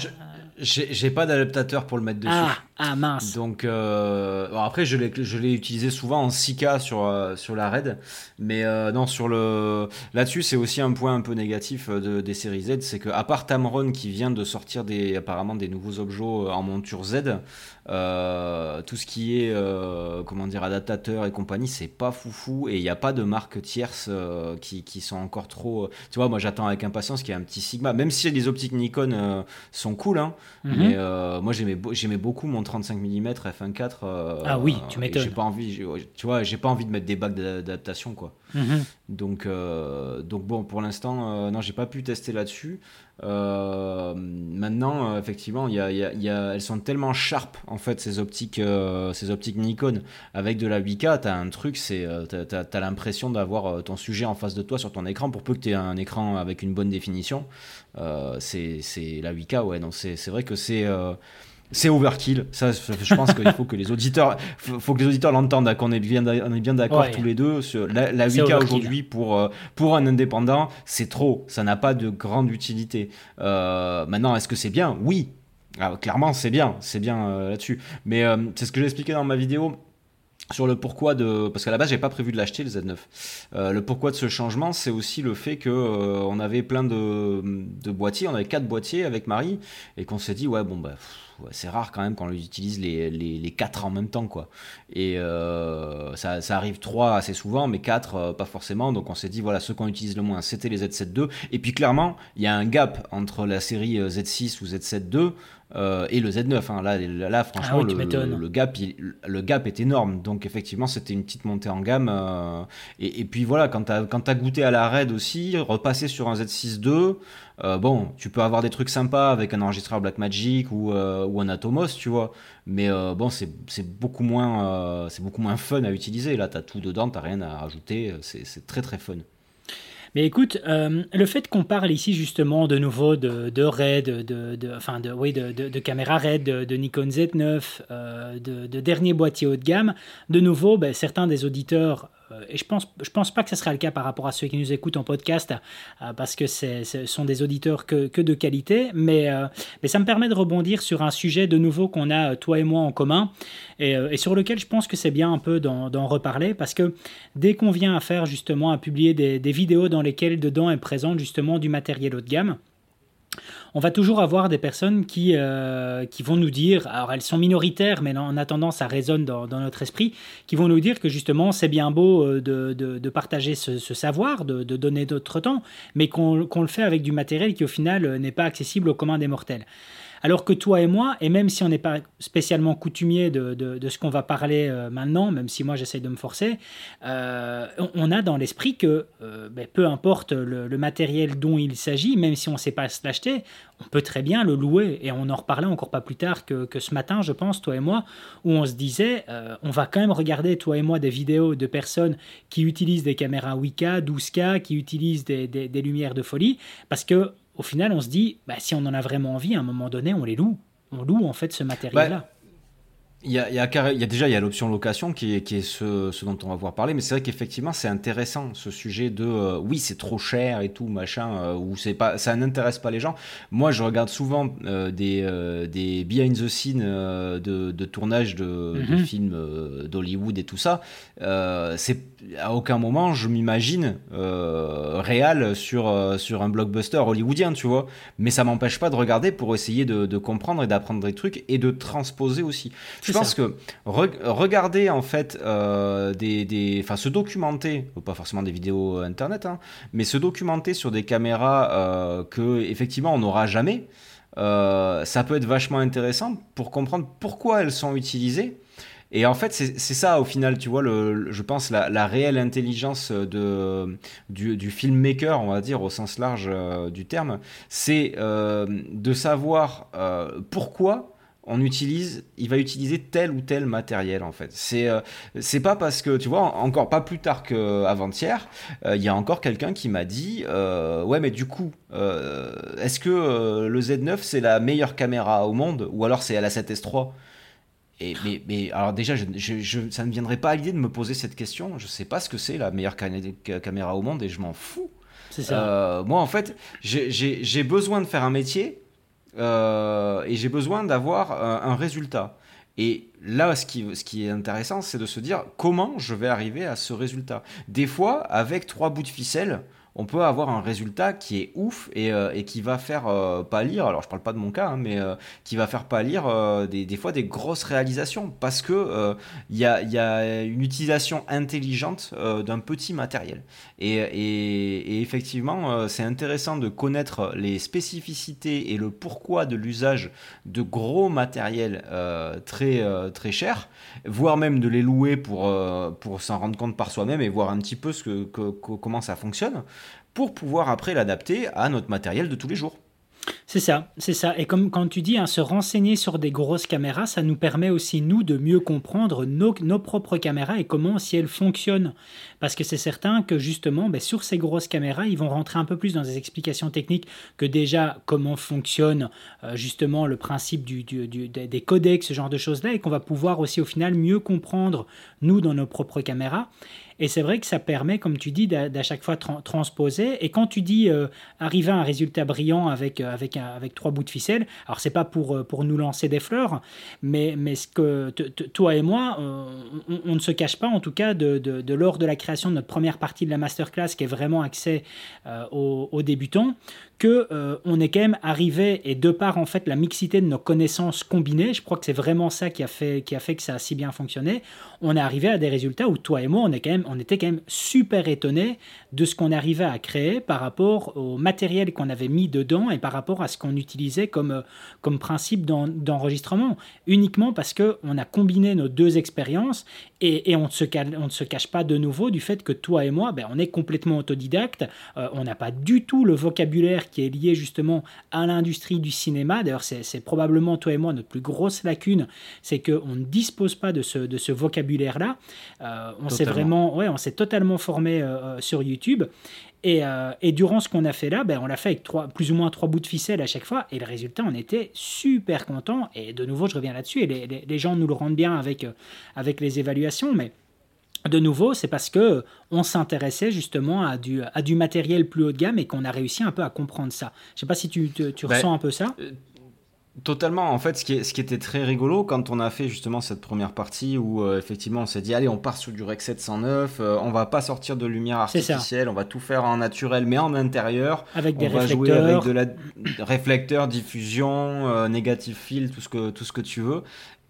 j'ai pas d'adaptateur pour le mettre dessus. Ah, ah mince. Donc euh, après je l'ai je l'ai utilisé souvent en 6K sur euh, sur la Red, mais euh, non sur le là-dessus c'est aussi un point un peu négatif de, des séries Z, c'est que à part Tamron qui vient de sortir des apparemment des nouveaux objets en monture Z, tout ce qui est comment dire adaptateur et compagnie c'est pas foufou et il n'y a pas de marques tierces qui, qui sont encore trop. Tu vois moi j'attends avec impatience qu'il y ait un petit Sigma, même si les optiques Nikon sont cool hein. Mhm. Mais euh, moi, j'aimais, j'aimais beaucoup mon 35 mm f1.4. ah oui, tu m'étonnes. J'ai pas envie, tu vois, j'ai pas envie de mettre des bacs d'adaptation, quoi. Mhm. Donc, euh, donc bon, pour l'instant, euh, non, j'ai pas pu tester là-dessus. maintenant, effectivement, y a, y a, elles sont tellement sharp en fait ces optiques, ces optiques Nikon avec de la 8K. T'as un truc, c'est, t'as, as, l'impression d'avoir ton sujet en face de toi sur ton écran pour peu que tu aies un écran avec une bonne définition. Euh, c'est la 8K, ouais. Donc c'est vrai que c'est euh, c'est overkill. Ça, je pense qu'il faut que les auditeurs, faut que les auditeurs l'entendent, qu'on est bien, on est bien d'accord tous les deux. Sur la, 8K aujourd'hui pour euh, pour un indépendant, c'est trop. Ça n'a pas de grande utilité. maintenant, est-ce que c'est bien? Oui. Ah, clairement, c'est bien, c'est bien là-dessus. Mais c'est ce que j'ai expliqué dans ma vidéo sur le pourquoi de parce qu'à la base j'ai pas prévu de l'acheter le Z9 euh, le pourquoi de ce changement c'est aussi le fait que euh, on avait plein de, de, boîtiers on avait quatre boîtiers avec Marie et qu'on s'est dit ouais bon bah c'est rare quand même qu'on utilise les, les, les, quatre en même temps quoi. Et euh, ça, ça, arrive trois assez souvent mais quatre pas forcément. Donc on s'est dit voilà ceux qu'on utilise le moins c'était les Z7 II et puis clairement il y a un gap entre la série Z6 ou Z7 II euh, et le Z9. Hein. Là, là, franchement, ah le, gap, le gap est énorme. Donc, effectivement, c'était une petite montée en gamme. Euh, et, puis voilà, quand tu as, goûté à la RAID aussi, repasser sur un Z6 II, euh, bon, tu peux avoir des trucs sympas avec un enregistreur Blackmagic ou, ou un Atomos, tu vois. Mais bon, c'est beaucoup, moins, c'est beaucoup moins fun à utiliser. Là, tu as tout dedans, tu rien à rajouter. C'est très très fun. Mais écoute, euh, le fait qu'on parle ici justement de nouveau de, de RAID, de, enfin de, oui, de, de, caméra RAID, de, Nikon Z9, euh, de, derniers boîtiers haut de gamme, de nouveau, ben, certains des auditeurs et je pense, je pense pas que ce sera le cas par rapport à ceux qui nous écoutent en podcast, euh, parce que ce sont des auditeurs que, que de qualité, mais, euh, mais ça me permet de rebondir sur un sujet de nouveau qu'on a, toi et moi, en commun, et, sur lequel je pense que c'est bien un peu d'en reparler, parce que dès qu'on vient à faire justement, à publier des, des vidéos dans lesquelles dedans est présent justement du matériel haut de gamme, on va toujours avoir des personnes qui, euh, qui vont nous dire, alors elles sont minoritaires, mais en attendant ça résonne dans, notre esprit, qui vont nous dire que justement c'est bien beau euh, de, partager ce, savoir, de, donner d'autres temps, mais qu'on le fait avec du matériel qui au final euh, n'est pas accessible au commun des mortels. Alors que toi et moi, et même si on n'est pas spécialement coutumier de, ce qu'on va parler euh, maintenant, même si moi j'essaye de me forcer, euh, on a dans l'esprit que euh, ben, peu importe le, matériel dont il s'agit, même si on ne sait pas l'acheter, on peut très bien le louer. Et on en reparlait encore pas plus tard que, ce matin, je pense, toi et moi, où on se disait, on va quand même regarder, toi et moi, des vidéos de personnes qui utilisent des caméras 8K, 12K, qui utilisent des, des lumières de folie, parce que au final, on se dit, bah, si on en a vraiment envie, à un moment donné, on les loue. On loue en fait ce matériel-là. Il y, a, il, y a, il y a, déjà il y a l'option location qui est, qui est ce, ce, dont on va voir parler, mais c'est vrai qu'effectivement c'est intéressant ce sujet de euh, oui c'est trop cher et tout machin euh, ou c'est pas ça n'intéresse pas les gens. Moi je regarde souvent euh, des, des behind the scene de, de, tournage de, de mhm. films d'Hollywood et tout ça. c'est à aucun moment je m'imagine réel sur sur un blockbuster hollywoodien tu vois, mais ça m'empêche pas de regarder pour essayer de, de comprendre et d'apprendre des trucs et de transposer aussi. Je pense que regarder en fait euh, des, enfin se documenter, pas forcément des vidéos internet, hein, mais se documenter sur des caméras euh, que effectivement on n'aura jamais, euh, ça peut être vachement intéressant pour comprendre pourquoi elles sont utilisées. Et en fait, c'est ça au final, tu vois, je pense, la, réelle intelligence de, du, filmmaker, on va dire, au sens large du terme, c'est de savoir pourquoi on utilise, il va utiliser tel ou tel matériel en fait. C'est euh, pas parce que tu vois encore pas plus tard qu'avant-hier, euh, il y a encore quelqu'un qui m'a dit euh, ouais mais du coup est-ce que le Z9 c'est la meilleure caméra au monde ou alors c'est la 7S 3 et, mais, mais, alors déjà, je, je, ça ne viendrait pas à l'idée de me poser cette question. Je sais pas ce que c'est la meilleure caméra au monde et je m'en fous. C'est ça. moi, en fait, j'ai besoin de faire un métier euh, et j'ai besoin d'avoir un, résultat. Et là, ce qui, ce qui est intéressant, c'est de se dire comment je vais arriver à ce résultat. Des fois, avec trois bouts de ficelle, on peut avoir un résultat qui est ouf et, euh, qui va faire euh, pâlir, alors je parle pas de mon cas, hein, mais euh, qui va faire pâlir des, fois des grosses réalisations parce que il y a, une utilisation intelligente d'un petit matériel. Et, effectivement, c'est intéressant de connaître les spécificités et le pourquoi de l'usage de gros matériels très, très chers, voire même de les louer pour, s'en rendre compte par soi-même et voir un petit peu comment ça fonctionne pour pouvoir après l'adapter à notre matériel de tous les jours. C'est ça, c'est ça. Et comme quand tu dis, hein, se renseigner sur des grosses caméras, ça nous permet aussi, nous, de mieux comprendre nos, propres caméras et comment, si elles fonctionnent. Parce que c'est certain que, justement, ben, sur ces grosses caméras, ils vont rentrer un peu plus dans des explications techniques que déjà comment fonctionne, euh, justement, le principe du, des codecs, ce genre de choses-là, et qu'on va pouvoir aussi, au final, mieux comprendre, nous, dans nos propres caméras. Et c'est vrai que ça permet, comme tu dis, d'à chaque fois transposer. Et quand tu dis euh, arriver à un résultat brillant avec, euh, avec, avec trois bouts de ficelle, alors c'est pas pour, euh, pour nous lancer des fleurs, mais, mais ce que toi et moi, on, ne se cache pas, en tout cas, de, lors de la création de notre première partie de la masterclass, qui est vraiment accès aux, aux, débutants, que on est quand même arrivé et de par en fait la mixité de nos connaissances combinées, je crois que c'est vraiment ça qui a fait qui a fait que ça a si bien fonctionné. On est arrivé à des résultats où toi et moi on est quand même on était quand même super étonnés de ce qu'on arrivait à créer par rapport au matériel qu'on avait mis dedans et par rapport à ce qu'on utilisait comme, euh, comme principe d'enregistrement. Uniquement parce qu'on a combiné nos deux expériences et, on, ne se, on ne se cache pas de nouveau du fait que toi et moi, ben, on est complètement autodidacte. Euh, on n'a pas du tout le vocabulaire qui est lié justement à l'industrie du cinéma. D'ailleurs, c'est probablement toi et moi notre plus grosse lacune, c'est qu'on ne dispose pas de ce, de ce vocabulaire-là. Euh, on s'est vraiment, ouais, on s'est totalement formé sur YouTube YouTube. Euh, et, durant ce qu'on a fait là, ben, on l'a fait avec trois, plus ou moins trois bouts de ficelle à chaque fois. Et le résultat, on était super content. Et de nouveau, je reviens là-dessus. Et les, gens nous le rendent bien avec, euh, avec les évaluations. Mais de nouveau, c'est parce que on s'intéressait justement à du, à du matériel plus haut de gamme et qu'on a réussi un peu à comprendre ça. Je sais pas si tu, tu, ben, ressens un peu ça. Totalement. En fait, ce qui, ce qui, était très rigolo quand on a fait justement cette première partie où euh, effectivement on s'est dit allez, on part sur du Rec 709, euh, on va pas sortir de lumière artificielle, on va tout faire en naturel mais en intérieur. Avec des on va jouer avec de la réflecteur, diffusion, euh, négative field, tout ce que tout ce que tu veux.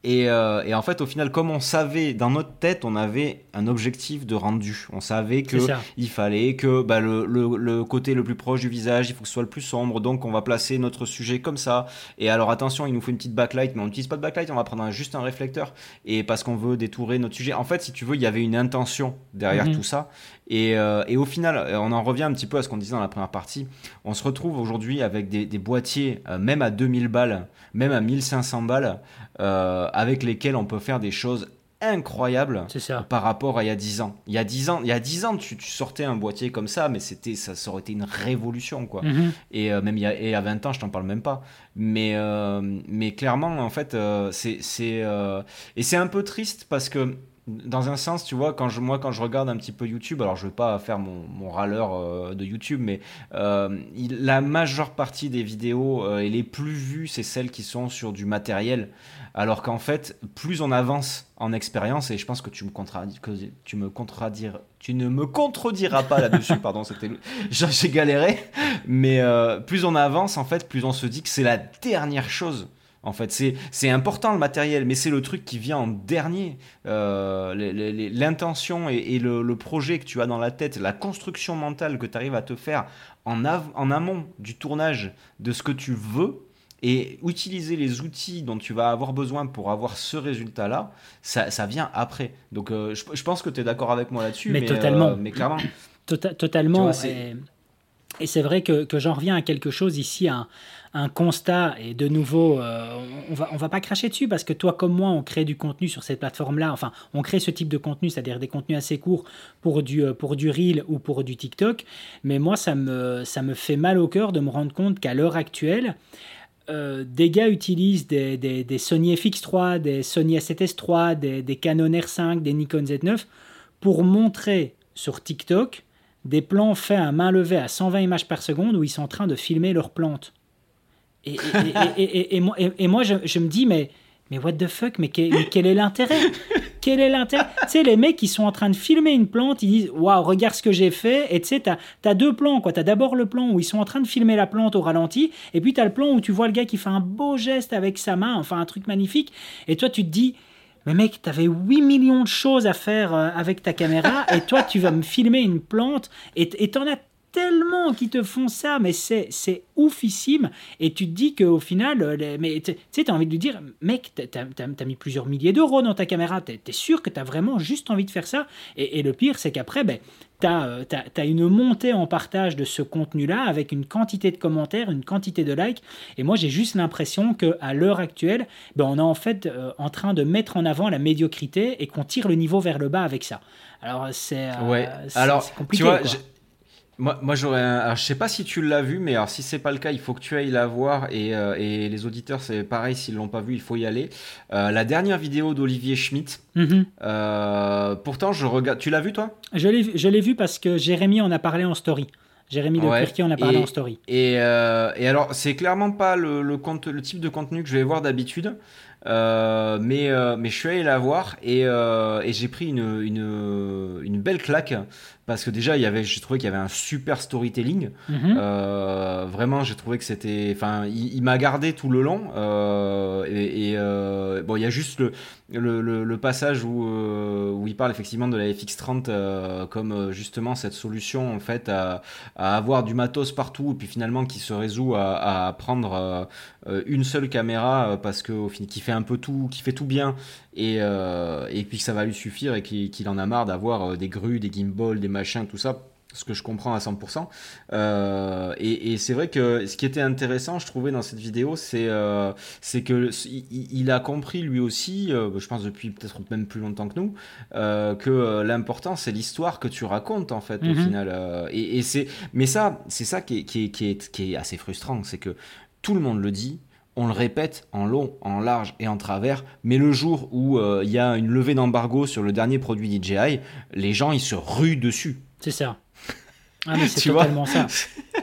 Euh, et, en fait, au final, comme on savait, dans notre tête, on avait un objectif de rendu. On savait que il fallait que bah, le, côté le plus proche du visage, il faut que ce soit le plus sombre. Donc, on va placer notre sujet comme ça. Et alors, attention, il nous faut une petite backlight, mais on n'utilise pas de backlight, on va prendre juste un réflecteur. Et parce qu'on veut détourer notre sujet. En fait, si tu veux, il y avait une intention derrière mhm. tout ça. Euh, et, au final, euh, on en revient un petit peu à ce qu'on disait dans la première partie. On se retrouve aujourd'hui avec des, boîtiers, euh, même à 2000 balles, même à 1500 balles, avec lesquels on peut faire des choses incroyables par rapport à il y a 10 ans. Il y a 10 ans, il y a 10 ans tu, sortais un boîtier comme ça, mais c'était ça, aurait été une révolution. quoi. Mhm. Et même il y, a, et à 20 ans, je t'en parle même pas. Mais, mais clairement, en fait, c'est. et c'est un peu triste parce que dans un sens, tu vois, quand je, moi, quand je regarde un petit peu YouTube, alors je vais pas faire mon, mon râleur euh, de YouTube, mais euh, la majeure partie des vidéos euh, et les plus vues, c'est celles qui sont sur du matériel. Alors qu'en fait, plus on avance en expérience, et je pense que tu me contredis, que tu me tu ne me contrediras pas là-dessus, *laughs* pardon, c'était, j'ai galéré, mais plus on avance, en fait, plus on se dit que c'est la dernière chose en fait, c'est important le matériel, mais c'est le truc qui vient en dernier. Euh, l'intention et, le, projet que tu as dans la tête, la construction mentale que tu arrives à te faire en, en amont du tournage de ce que tu veux, et utiliser les outils dont tu vas avoir besoin pour avoir ce résultat-là, ça, vient après. Donc euh, je, pense que tu es d'accord avec moi là-dessus. Mais, totalement. Euh, mais clairement. Tota-, totalement. Et c'est vrai que, que j'en reviens à quelque chose ici, un, un constat, et de nouveau, euh, on va, on va pas cracher dessus parce que toi comme moi, on crée du contenu sur cette plateforme-là, enfin, on crée ce type de contenu, c'est-à-dire des contenus assez courts pour du, euh, pour du Reel ou pour du TikTok, mais moi, ça me, ça me fait mal au cœur de me rendre compte qu'à l'heure actuelle, euh, des gars utilisent des, des, des, Sony FX3, des Sony A7S3, des, des Canon R5, des Nikon Z9 pour montrer sur TikTok des plans faits à main levée à 120 images par seconde où ils sont en train de filmer leurs plantes. Et, moi, je, me dis, mais, mais what the fuck, mais quel, quel est l'intérêt? Quel est l'intérêt? Tu sais, les mecs qui sont en train de filmer une plante, ils disent, waouh, regarde ce que j'ai fait. Et tu sais, t'as as deux plans, quoi. T'as d'abord le plan où ils sont en train de filmer la plante au ralenti, et puis t'as le plan où tu vois le gars qui fait un beau geste avec sa main, enfin un truc magnifique. Et toi, tu te dis, mais mec, t'avais 8 millions de choses à faire euh, avec ta caméra et toi, tu vas me filmer une plante et t'en as tellement qui te font ça, mais c'est, c'est oufissime. Et tu te dis qu'au final, euh, mais tu sais, tu as envie de lui dire, mec, t'as, as, mis plusieurs milliers d'euros dans ta caméra, t'es, es sûr que tu as vraiment juste envie de faire ça? Et, le pire, c'est qu'après, ben, tu as, euh, une montée en partage de ce contenu-là avec une quantité de commentaires, une quantité de likes. Et moi, j'ai juste l'impression qu'à l'heure actuelle, ben, on est en fait euh, en train de mettre en avant la médiocrité et qu'on tire le niveau vers le bas avec ça. Alors, c'est, ouais. alors, compliqué. Tu vois, moi, moi j'aurais. Un... je sais pas si tu l'as vu, mais alors si c'est pas le cas, il faut que tu ailles la voir et, euh, et les auditeurs, c'est pareil, s'ils l'ont pas vu, il faut y aller. Euh, la dernière vidéo d'Olivier Schmitt. Mhm. euh, pourtant, je regarde. Tu l'as vu toi? Je l'ai, vu parce que Jérémy en a parlé en story. Jérémy Le ouais. en a parlé en story. Et, et alors, c'est clairement pas le, le, compte, le type de contenu que je vais voir d'habitude. Euh, mais, euh, mais je suis allé la voir et, euh, et j'ai pris une, une, une, belle claque parce que déjà il y avait j'ai trouvé qu'il y avait un super storytelling mhm. euh, vraiment j'ai trouvé que c'était enfin il, il m'a gardé tout le long euh, et, et euh, bon il y a juste le le, le, le passage où, où il parle effectivement de la FX30 comme justement cette solution en fait à, à, avoir du matos partout et puis finalement qui se résout à, à prendre une seule caméra parce que au final qui fait un peu tout qui fait tout bien et, et puis que ça va lui suffire et qu'il en a marre d'avoir des grues, des gimbals, des machins, tout ça ce que je comprends à 100%. Euh, et, et c'est vrai que ce qui était intéressant, je trouvais dans cette vidéo, c'est euh, c'est que il, a compris lui aussi, euh, je pense depuis peut-être même plus longtemps que nous, euh, que l'important c'est l'histoire que tu racontes en fait au mhm. final. et, et c'est mais ça c'est ça qui est, qui, est, qui, est, qui est assez frustrant, c'est que tout le monde le dit, on le répète en long, en large et en travers, mais le jour où euh, il y a une levée d'embargo sur le dernier produit DJI, les gens ils se ruent dessus. C'est ça. Ah, *laughs* c'est totalement ça. *laughs*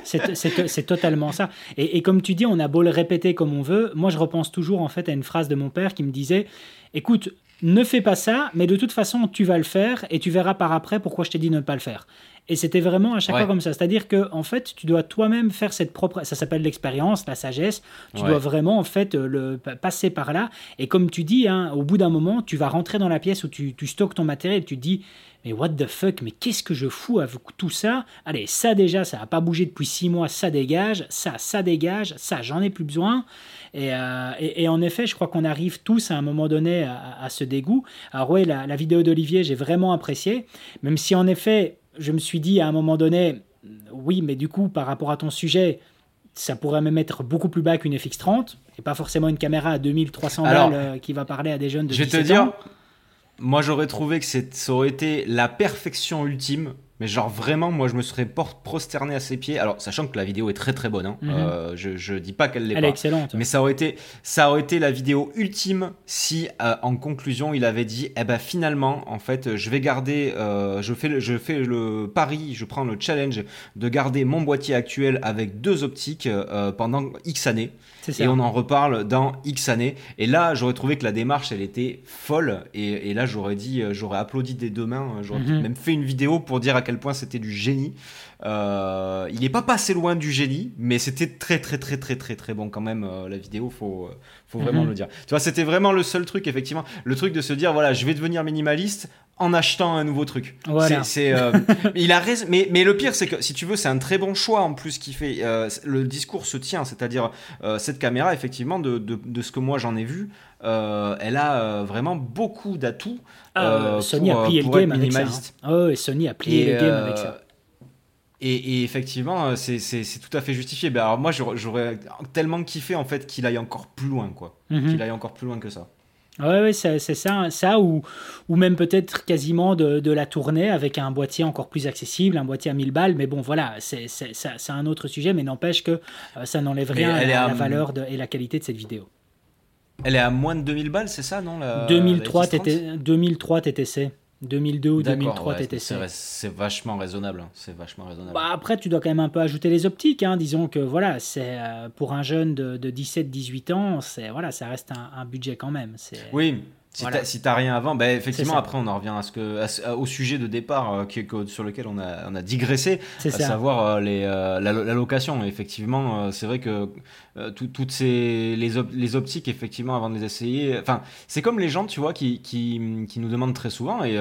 C'est totalement ça. Et, et, comme tu dis, on a beau le répéter comme on veut. Moi, je repense toujours en fait à une phrase de mon père qui me disait "Écoute, ne fais pas ça, mais de toute façon, tu vas le faire et tu verras par après pourquoi je t'ai dit de ne pas le faire." Et c'était vraiment à chaque fois comme ça. C'est-à-dire que en fait, tu dois toi-même faire cette propre. Ça s'appelle l'expérience, la sagesse. Tu dois vraiment en fait le passer par là. Et comme tu dis, hein, au bout d'un moment, tu vas rentrer dans la pièce où tu, tu stockes ton matériel. Et tu te dis, mais what the fuck, mais qu'est-ce que je fous avec tout ça? Allez, ça déjà, ça n'a pas bougé depuis six mois, ça dégage, ça, ça dégage, ça, j'en ai plus besoin. Et, euh, et, en effet, je crois qu'on arrive tous à un moment donné à, ce dégoût. Alors oui, la, la vidéo d'Olivier, j'ai vraiment apprécié, même si en effet, je me suis dit à un moment donné, oui, mais du coup, par rapport à ton sujet, ça pourrait même être beaucoup plus bas qu'une FX30 et pas forcément une caméra à 2300 balles euh, qui va parler à des jeunes de je vais te dire, Moi, j'aurais trouvé que ça aurait été la perfection ultime mais genre vraiment, moi je me serais prosterné à ses pieds. Alors sachant que la vidéo est très très bonne, hein. Mhm. euh, je, je dis pas qu'elle l'est pas. Elle est excellente. Mais ça aurait été, ça aurait été la vidéo ultime si euh, en conclusion il avait dit, eh ben finalement en fait je vais garder, euh, je fais le, je fais le pari, je prends le challenge de garder mon boîtier actuel avec deux optiques pendant X années. Et on en reparle dans X années. Et là, j'aurais trouvé que la démarche, elle était folle. Et, et là, j'aurais dit, j'aurais applaudi des deux mains. J'aurais mhm. même fait une vidéo pour dire à quel point c'était du génie. Euh, il n'est pas passé loin du génie, mais c'était très très très très très très bon quand même euh, la vidéo. Faut euh, faut vraiment mhm. le dire. Tu vois, c'était vraiment le seul truc effectivement, le truc de se dire voilà, je vais devenir minimaliste en achetant un nouveau truc. C'est, *laughs* il a raison, mais mais le pire c'est que si tu veux, c'est un très bon choix en plus qui fait. le discours se tient, c'est-à-dire cette caméra effectivement de, de, de ce que moi j'en ai vu, elle a vraiment beaucoup d'atouts. Sony a plié le game avec ça. Hein. Oh, Sony a plié le game avec ça. Et, effectivement, c'est tout à fait justifié. Ben alors moi, j'aurais tellement kiffé en fait qu'il aille encore plus loin, quoi. Mhm. Qu'il aille encore plus loin que ça. Ouais, ouais c'est ça, ça ou, ou même peut-être quasiment de, de, la tournée avec un boîtier encore plus accessible, un boîtier à 1000 balles. Mais bon, voilà, c'est un autre sujet, mais n'empêche que euh, ça n'enlève rien à, la valeur de, et la qualité de cette vidéo. Elle est à moins de 2000 balles, c'est ça, non la, 2003, 2003 TTC. 2002 ou 2003 TTC. C'est vachement raisonnable. Hein. C'est vachement raisonnable. Bah, après, tu dois quand même un peu ajouter les optiques. Hein. Disons que voilà, c'est euh, pour un jeune de, de 17-18 ans, c'est voilà, ça reste un, un, budget quand même. Oui, si t'as rien avant, ben effectivement, après on en revient à ce que, au sujet de départ euh, qui, sur lequel on a, on a digressé, à savoir euh, les, euh, la, location. Effectivement, c'est vrai que toutes ces les, les, optiques, effectivement, avant de les essayer, enfin, c'est comme les gens, tu vois, qui, qui, qui nous demandent très souvent, et,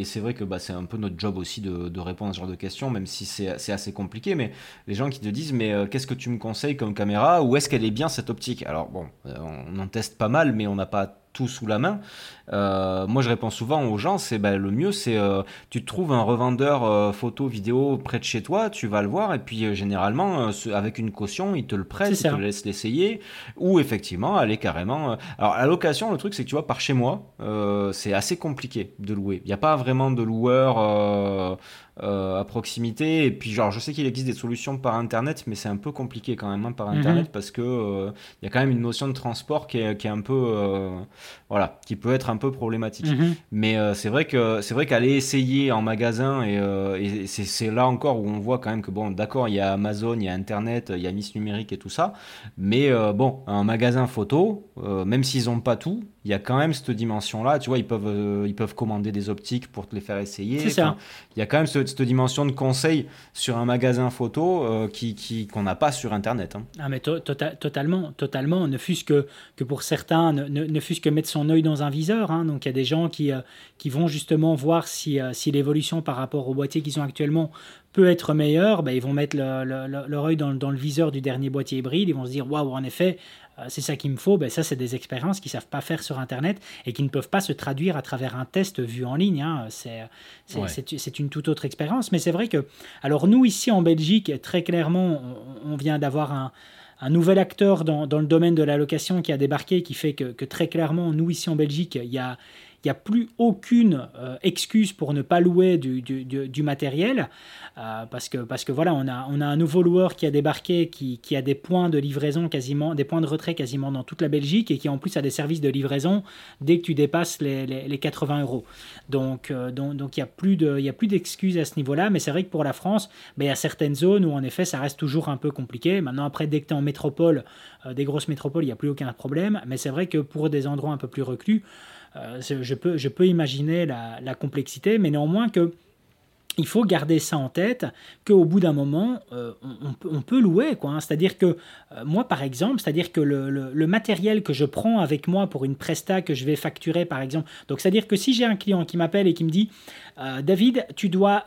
et, c'est vrai que bah, c'est un peu notre job aussi de, de, répondre à ce genre de questions, même si c'est assez compliqué, mais les gens qui te disent, mais qu'est-ce que tu me conseilles comme caméra, ou est-ce qu'elle est bien cette optique? Alors bon, on en teste pas mal, mais on n'a pas tout sous la main. Euh, moi, je réponds souvent aux gens, c'est ben, le mieux, c'est euh, tu trouves un revendeur euh, photo, vidéo près de chez toi, tu vas le voir, et puis généralement, avec une caution, il te le prête, il te laisse l'essayer, ou effectivement, aller carrément. alors, la location, le truc, c'est que tu vois, par chez moi, c'est assez compliqué de louer. Il n'y a pas vraiment de loueur. À proximité. Et puis, genre, je sais qu'il existe des solutions par Internet, mais c'est un peu compliqué quand même hein, par Internet mhm. parce que il y a quand même une notion de transport qui est, qui est un peu, voilà, qui peut être un peu problématique. Mhm. Mais euh, c'est vrai que c'est vrai qu'aller essayer en magasin et, euh, c'est là encore où on voit quand même que bon, d'accord, il y a Amazon, il y a Internet, il y a Miss Numérique et tout ça, mais euh, bon, un magasin photo, même s'ils ont pas tout, il y a quand même cette dimension-là. Tu vois, ils peuvent ils peuvent commander des optiques pour te les faire essayer. C'est ça. il y a quand même cette, dimension de conseil sur un magasin photo qui qu'on n'a pas sur Internet. Hein. Ah mais tota-, totalement, totalement. Ne fût-ce que que pour certains, ne, ne fût-ce que mettre son œil dans un viseur. Hein. donc il y a des gens qui, euh, qui vont justement voir si, euh, si l'évolution par rapport au boîtier qu'ils ont actuellement peut être meilleure. Ben, ils vont mettre leur œil dans, dans, le viseur du dernier boîtier hybride. Ils vont se dire waouh, en effet, euh, c'est ça qu'il me faut. Ben, ça, c'est des expériences qu'ils ne savent pas faire sur Internet et qui ne peuvent pas se traduire à travers un test vu en ligne. Hein. C'est une toute autre expérience. Mais c'est vrai que, alors nous, ici en Belgique, très clairement, on vient d'avoir un un nouvel acteur dans, dans, le domaine de la location qui a débarqué, qui fait que, que très clairement, nous ici en Belgique, il y a, il n'y a plus aucune euh, excuse pour ne pas louer du, matériel, euh, parce, que, parce que voilà, on a, on a un nouveau loueur qui a débarqué, qui, qui, a des points de livraison quasiment, des points de retrait quasiment dans toute la Belgique, et qui en plus a des services de livraison dès que tu dépasses les, les, 80 euros. Donc, euh, donc, donc il n'y il a plus d'excuses à ce niveau-là, mais c'est vrai que pour la France, ben, il y a certaines zones où en effet ça reste toujours un peu compliqué. Maintenant, après, dès que tu es en métropole, des grosses métropoles, il n'y a plus aucun problème, mais c'est vrai que pour des endroits un peu plus reclus, euh, je, peux, je peux imaginer la, complexité, mais néanmoins que il faut garder ça en tête, qu'au bout d'un moment, euh, on, peut louer. quoi. Hein. C'est-à-dire que euh, moi, par exemple, c'est-à-dire que le, matériel que je prends avec moi pour une presta que je vais facturer, par exemple, donc c'est-à-dire que si j'ai un client qui m'appelle et qui me dit euh, David, tu dois,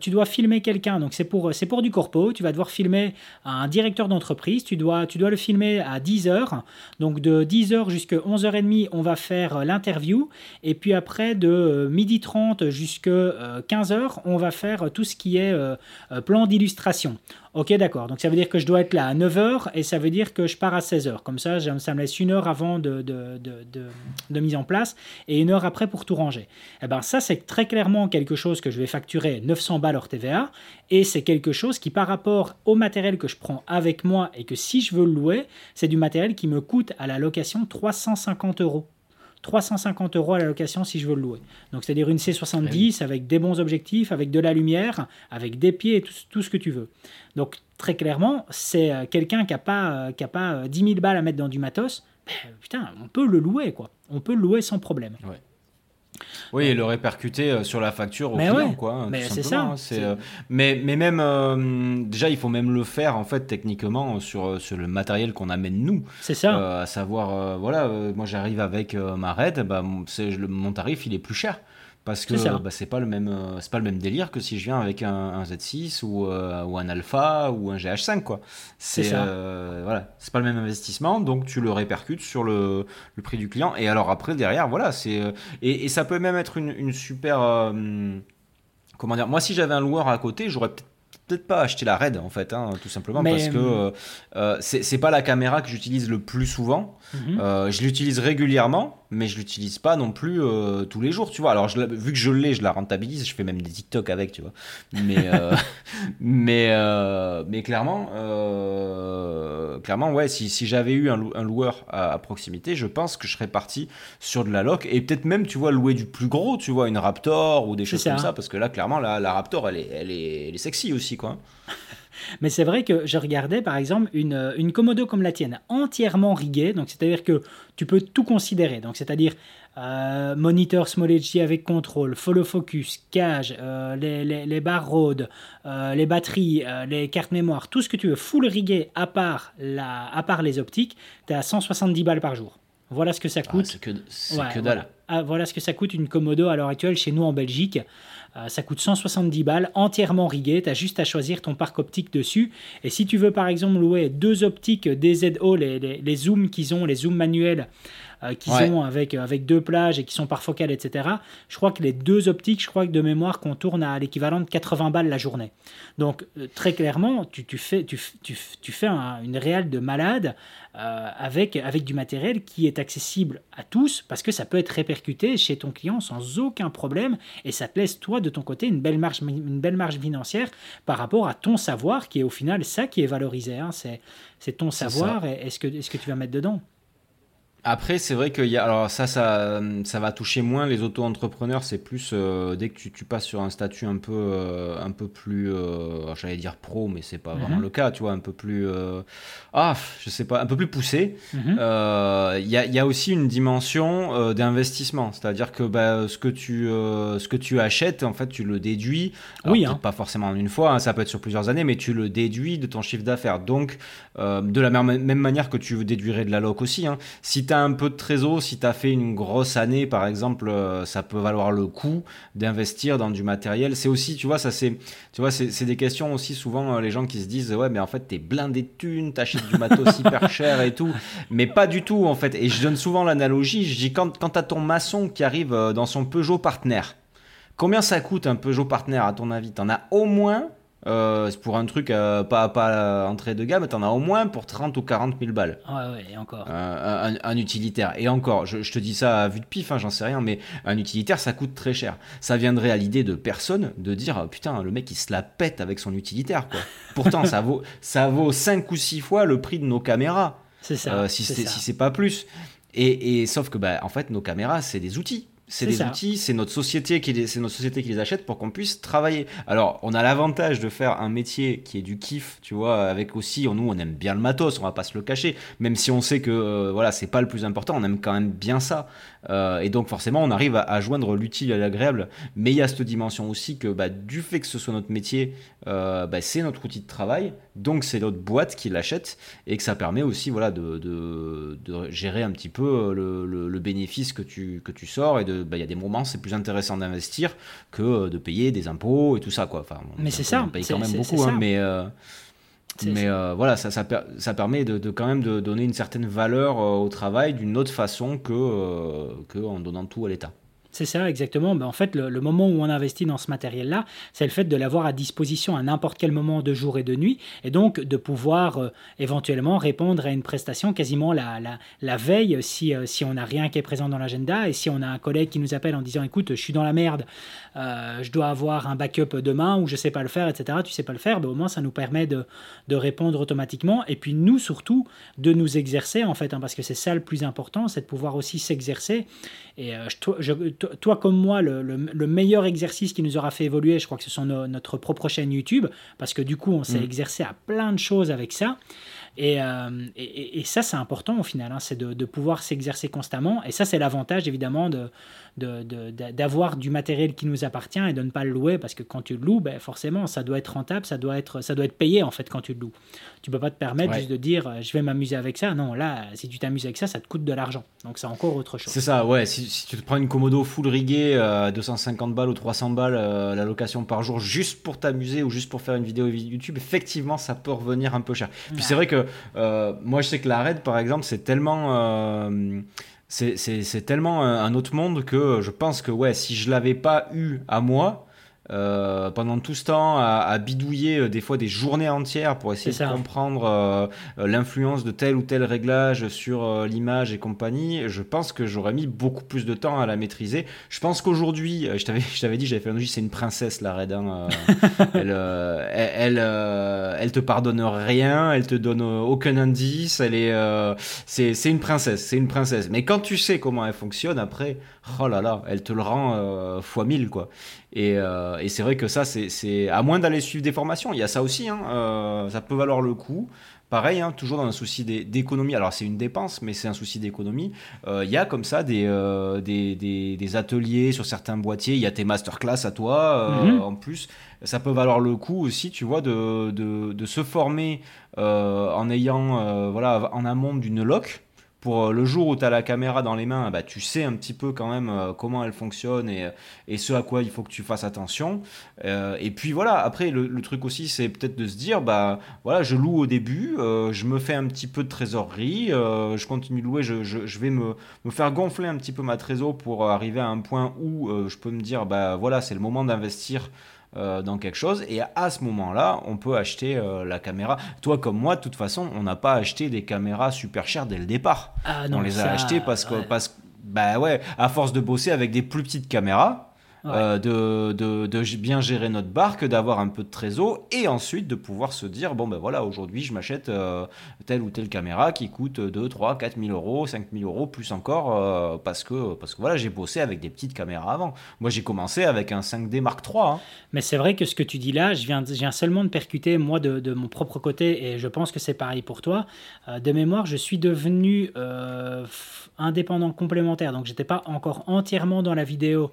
tu dois filmer quelqu'un, donc c'est pour, c'est pour du corpo, tu vas devoir filmer un directeur d'entreprise, tu dois, tu dois le filmer à 10h, donc de 10h jusqu'à 11h30, on va faire l'interview, et puis après de 12h30 jusqu'à 15h, on va faire tout ce qui est euh, euh, plan d'illustration. Ok, d'accord. Donc ça veut dire que je dois être là à 9h et ça veut dire que je pars à 16h. Comme ça, ça me laisse une heure avant de, de, mise en place et une heure après pour tout ranger. Eh ben ça, c'est très clairement quelque chose que je vais facturer 900 balles hors TVA et c'est quelque chose qui, par rapport au matériel que je prends avec moi et que si je veux le louer, c'est du matériel qui me coûte à la location 350 euros. 350 euros à la location si je veux le louer. Donc c'est-à-dire une C70 avec des bons objectifs, avec de la lumière, avec des pieds et tout, ce que tu veux. Donc très clairement, c'est euh, quelqu'un qui n'a pas, qui a pas 10 euh, 000 balles à mettre dans du matos, ben, putain, on peut le louer quoi. On peut le louer sans problème. Oui, et le répercuter euh, sur la facture au client, quoi. Mais c'est ça. Hein, euh, mais, mais même, euh, déjà, il faut même le faire, en fait, techniquement, sur, sur le matériel qu'on amène nous. C'est ça. à savoir, voilà, moi j'arrive avec ma RAID, bah, mon tarif, il est plus cher parce que bah, c'est pas le même euh, c'est pas le même délire que si je viens avec un, Z6 ou, euh, ou, un Alpha ou un GH5 quoi. C'est euh, voilà. C'est pas le même investissement donc tu le répercutes sur le, le prix du client. Et alors après derrière voilà c'est et, et, ça peut même être une, une super comment dire moi si j'avais un loueur à côté j'aurais peut-être peut-être pas acheter la Red en fait, hein, tout simplement parce que euh, euh, c'est pas la caméra que j'utilise le plus souvent. Mhm. Euh, je l'utilise régulièrement, mais je l'utilise pas non plus tous les jours, tu vois. Alors je, vu que je l'ai, je la rentabilise, je fais même des TikTok avec, tu vois. Mais *laughs* mais mais clairement, clairement ouais, si, si j'avais eu un, un loueur à, proximité, je pense que je serais parti sur de la loc et peut-être même, tu vois, louer du plus gros, tu vois, une Raptor ou des choses comme ça, parce que là, clairement, la, la Raptor, elle est, elle est, elle est sexy aussi quoi. Mais c'est vrai que je regardais par exemple une, une Komodo comme la tienne, entièrement riguée, donc c'est-à-dire que tu peux tout considérer, donc c'est-à-dire euh, moniteur Small HD avec contrôle, follow focus, cage, euh, les, les, les, barres road, euh, les batteries, les cartes mémoire, tout ce que tu veux, full rigué à part, la, à part les optiques, tu à 170 balles par jour. Voilà ce que ça ah, coûte. c'est que, que dalle. Voilà. Ah, voilà ce que ça coûte une Komodo à l'heure actuelle chez nous en Belgique. Euh, ça coûte 170 balles, entièrement rigué. Tu as juste à choisir ton parc optique dessus. Et si tu veux par exemple louer deux optiques DZO, les, les, les zooms qu'ils ont, les zooms manuels, euh, qu'ils ont avec, euh, avec deux plages et qui sont par focale, etc. Je crois que les deux optiques, je crois que de mémoire qu'on tourne à l'équivalent de 80 balles la journée. Donc euh, très clairement, tu, tu fais, tu, tu, tu fais une réelle de malade avec, avec du matériel qui est accessible à tous parce que ça peut être répercuté chez ton client sans aucun problème et ça te laisse toi de ton côté une belle marge, une belle marge financière par rapport à ton savoir qui est au final ça qui est valorisé. Hein. C'est ton savoir et est-ce que, est -ce que tu vas mettre dedans? Après, c'est vrai que y a, alors ça, ça, ça va toucher moins les auto-entrepreneurs. C'est plus euh, dès que tu, tu, passes sur un statut un peu, euh, un peu plus, euh, j'allais dire pro, mais c'est pas vraiment mhm. le cas. Tu vois, un peu plus, ah, je sais pas, un peu plus poussé. Mhm. Il y, a, y, a, aussi une dimension d'investissement, c'est-à-dire que bah, ce que tu, ce que tu achètes, en fait, tu le déduis. oui. Hein. Pas forcément en une fois, hein, ça peut être sur plusieurs années, mais tu le déduis de ton chiffre d'affaires. Donc, de la même, même manière que tu déduirais de la loc aussi. Hein. Si tu as un peu de trésor, si tu as fait une grosse année, par exemple, euh, ça peut valoir le coup d'investir dans du matériel. C'est aussi, tu vois, ça c'est, tu vois, c'est des questions aussi souvent euh, les gens qui se disent ouais, mais en fait t'es blindé de thunes, t'achètes du matos *laughs* hyper cher et tout, mais pas du tout en fait. Et je donne souvent l'analogie, je dis quand quand t'as ton maçon qui arrive euh, dans son Peugeot Partner, combien ça coûte un Peugeot Partner à ton avis? T'en as au moins euh, pour un truc euh, pas, pas entrée de gamme, t'en as au moins pour 30 ou 40 000 balles. Ouais, ouais, et encore. Euh, un, utilitaire. Et encore, je, te dis ça à vue de pif, hein, j'en sais rien, mais un utilitaire, ça coûte très cher. Ça viendrait à l'idée de personne de dire, oh, putain, le mec, il se la pète avec son utilitaire, quoi. Pourtant, ça vaut, ça vaut 5 ou 6 fois le prix de nos caméras. C'est ça. si c'est pas plus. Et, et, sauf que, bah, en fait, nos caméras, c'est des outils. C'est des outils, c'est notre société qui les, c'est notre société qui les achète pour qu'on puisse travailler. Alors, on a l'avantage de faire un métier qui est du kiff, tu vois, avec aussi, nous, on aime bien le matos, on va pas se le cacher, même si on sait que, euh, voilà, c'est pas le plus important, on aime quand même bien ça. Euh, et donc, forcément, on arrive à, joindre l'utile à l'agréable. Mais il y a cette dimension aussi que, bah, du fait que ce soit notre métier, euh, bah, c'est notre outil de travail, donc c'est notre boîte qui l'achète et que ça permet aussi, voilà, de, de, de gérer un petit peu le, le, le, bénéfice que tu, que tu sors et bah, il y a des moments c'est plus intéressant d'investir que euh, de payer des impôts et tout ça quoi. Enfin, mais c'est ça. On paye quand même beaucoup, hein, mais euh, mais euh, voilà, ça, ça, ça permet de, de, quand même de donner une certaine valeur au travail d'une autre façon que, que en donnant tout à l'État. C'est ça, exactement. Ben, en fait, le, moment où on investit dans ce matériel-là, c'est le fait de l'avoir à disposition à n'importe quel moment de jour et de nuit, et donc de pouvoir euh, éventuellement répondre à une prestation quasiment la, la, la veille si, euh, si on n'a rien qui est présent dans l'agenda, et si on a un collègue qui nous appelle en disant écoute, je suis dans la merde, euh, je dois avoir un backup demain, ou je sais pas le faire, etc. Tu sais pas le faire, ben, au moins ça nous permet de, de, répondre automatiquement, et puis nous surtout de nous exercer en fait, hein, parce que c'est ça le plus important, c'est de pouvoir aussi s'exercer. Et je, je, toi comme moi, le, meilleur exercice qui nous aura fait évoluer, je crois que ce sont notre propre chaîne YouTube, parce que du coup, on s'est mm. exercé à plein de choses avec ça. Euh, et, et, ça, c'est important au final, hein, c'est de, de, pouvoir s'exercer constamment. Et ça, c'est l'avantage évidemment de, d'avoir du matériel qui nous appartient et de ne pas le louer parce que quand tu le loues, ben forcément, ça doit être rentable, ça doit être, ça doit être payé en fait quand tu le loues. Tu peux pas te permettre juste de dire euh, je vais m'amuser avec ça. Non, là, si tu t'amuses avec ça, ça te coûte de l'argent. Donc c'est encore autre chose. C'est ça, ouais. Si, tu te prends une Komodo full riguée à euh, 250 balles ou 300 balles euh, la location par jour juste pour t'amuser ou juste pour faire une vidéo YouTube, effectivement, ça peut revenir un peu cher. Puis c'est vrai que moi, je sais que la Red, par exemple, c'est tellement c'est tellement un autre monde que je pense que ouais, si je l'avais pas eu à moi, euh, pendant tout ce temps à, bidouiller euh, des fois des journées entières pour essayer de comprendre euh, l'influence de tel ou tel réglage sur l'image et compagnie, je pense que j'aurais mis beaucoup plus de temps à la maîtriser. Je pense qu'aujourd'hui, je t'avais, *laughs* je t'avais dit, j'avais fait un c'est une princesse la Red. Hein, *laughs* elle, elle, elle, te pardonne rien, elle te donne aucun indice. Elle est, c'est, c'est une princesse, c'est une princesse. Mais quand tu sais comment elle fonctionne, après, oh là là, elle te le rend fois mille quoi. Euh, et, c'est vrai que ça, c'est à moins d'aller suivre des formations, il y a ça aussi, hein, euh, ça peut valoir le coup. Pareil, hein, toujours dans un souci d'économie. Alors c'est une dépense, mais c'est un souci d'économie. Euh, il y a comme ça des, des, ateliers sur certains boîtiers. Il y a tes masterclass à toi mhm. en plus. Ça peut valoir le coup aussi, tu vois, de, de, de se former en ayant voilà en amont d'une loc pour euh, le jour où tu la caméra dans les mains, bah, tu sais un petit peu quand même euh, comment elle fonctionne et, et, ce à quoi il faut que tu fasses attention. Euh, et puis voilà, après, le, truc aussi, c'est peut-être de se dire, bah voilà, je loue au début, je me fais un petit peu de trésorerie, je continue de louer, je vais me, me, faire gonfler un petit peu ma trésor pour arriver à un point où je peux me dire, bah voilà, c'est le moment d'investir euh, dans quelque chose. Et à ce moment-là, on peut acheter euh, la caméra. Toi comme moi, de toute façon, on n'a pas acheté des caméras super chères dès le départ. Ah on les a achetées parce que, parce, bah ouais, à force de bosser avec des plus petites caméras, euh, de, de, de, bien gérer notre barque, d'avoir un peu de trésor et ensuite de pouvoir se dire bon ben voilà, aujourd'hui je m'achète euh, telle ou telle caméra qui coûte 2, 3, 4 000 euros, 5 000 euros, plus encore euh, parce, que, parce que voilà, j'ai bossé avec des petites caméras avant. Moi j'ai commencé avec un 5D Mark III. Hein. Mais c'est vrai que ce que tu dis là, je viens, je viens seulement de percuter moi de, de, mon propre côté et je pense que c'est pareil pour toi. de mémoire, je suis devenu indépendant complémentaire, donc j'étais pas encore entièrement dans la vidéo.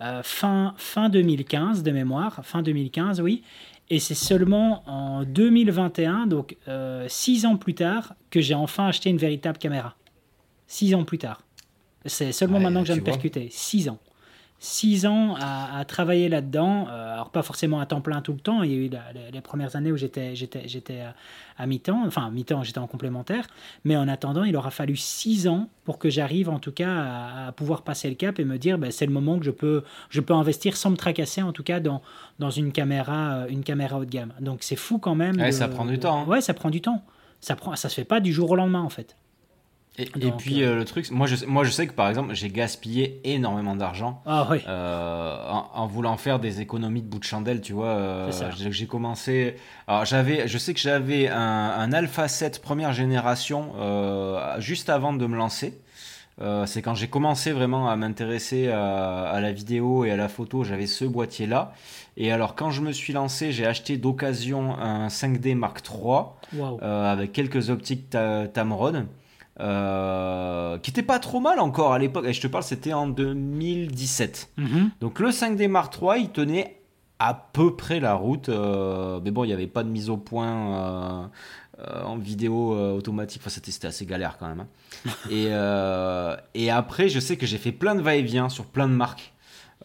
Euh, fin, fin 2015 de mémoire, fin 2015, oui. Et c'est seulement en 2021, donc euh, six ans plus tard, que j'ai enfin acheté une véritable caméra. Six ans plus tard. C'est seulement maintenant que je viens de percuter. Six ans six ans à, travailler là-dedans. Euh, alors pas forcément à temps plein tout le temps. Il y a eu les premières années où j'étais j'étais j'étais à, mi-temps, enfin à mi-temps j'étais en complémentaire. Mais en attendant, il aura fallu six ans pour que j'arrive en tout cas à, pouvoir passer le cap et me dire ben, c'est le moment que je peux je peux investir sans me tracasser en tout cas dans dans une caméra une caméra haut de gamme. Donc c'est fou quand même. ça prend du temps. Hein. Ouais, ça prend du temps. Ça prend ça se fait pas du jour au lendemain en fait. Et, puis euh, euh, le truc, moi je, moi je sais que par exemple j'ai gaspillé énormément d'argent ah, euh, en, voulant faire des économies de bout de chandelle, tu vois. j'ai commencé, alors j'avais, je sais que j'avais un, un, Alpha 7 première génération juste avant de me lancer. c'est quand j'ai commencé vraiment à m'intéresser à, la vidéo et à la photo, j'avais ce boîtier là. Et alors quand je me suis lancé, j'ai acheté d'occasion un 5D Mark III avec quelques optiques Tamron. Euh, qui était pas trop mal encore à l'époque. Et je te parle, c'était en 2017. Mhm. Donc le 5D Mark III, il tenait à peu près la route. Euh, mais bon, il n'y avait pas de mise au point euh, en vidéo automatique. Enfin, c'était assez galère quand même. Hein. *laughs* et, et après, je sais que j'ai fait plein de va-et-vient sur plein de marques.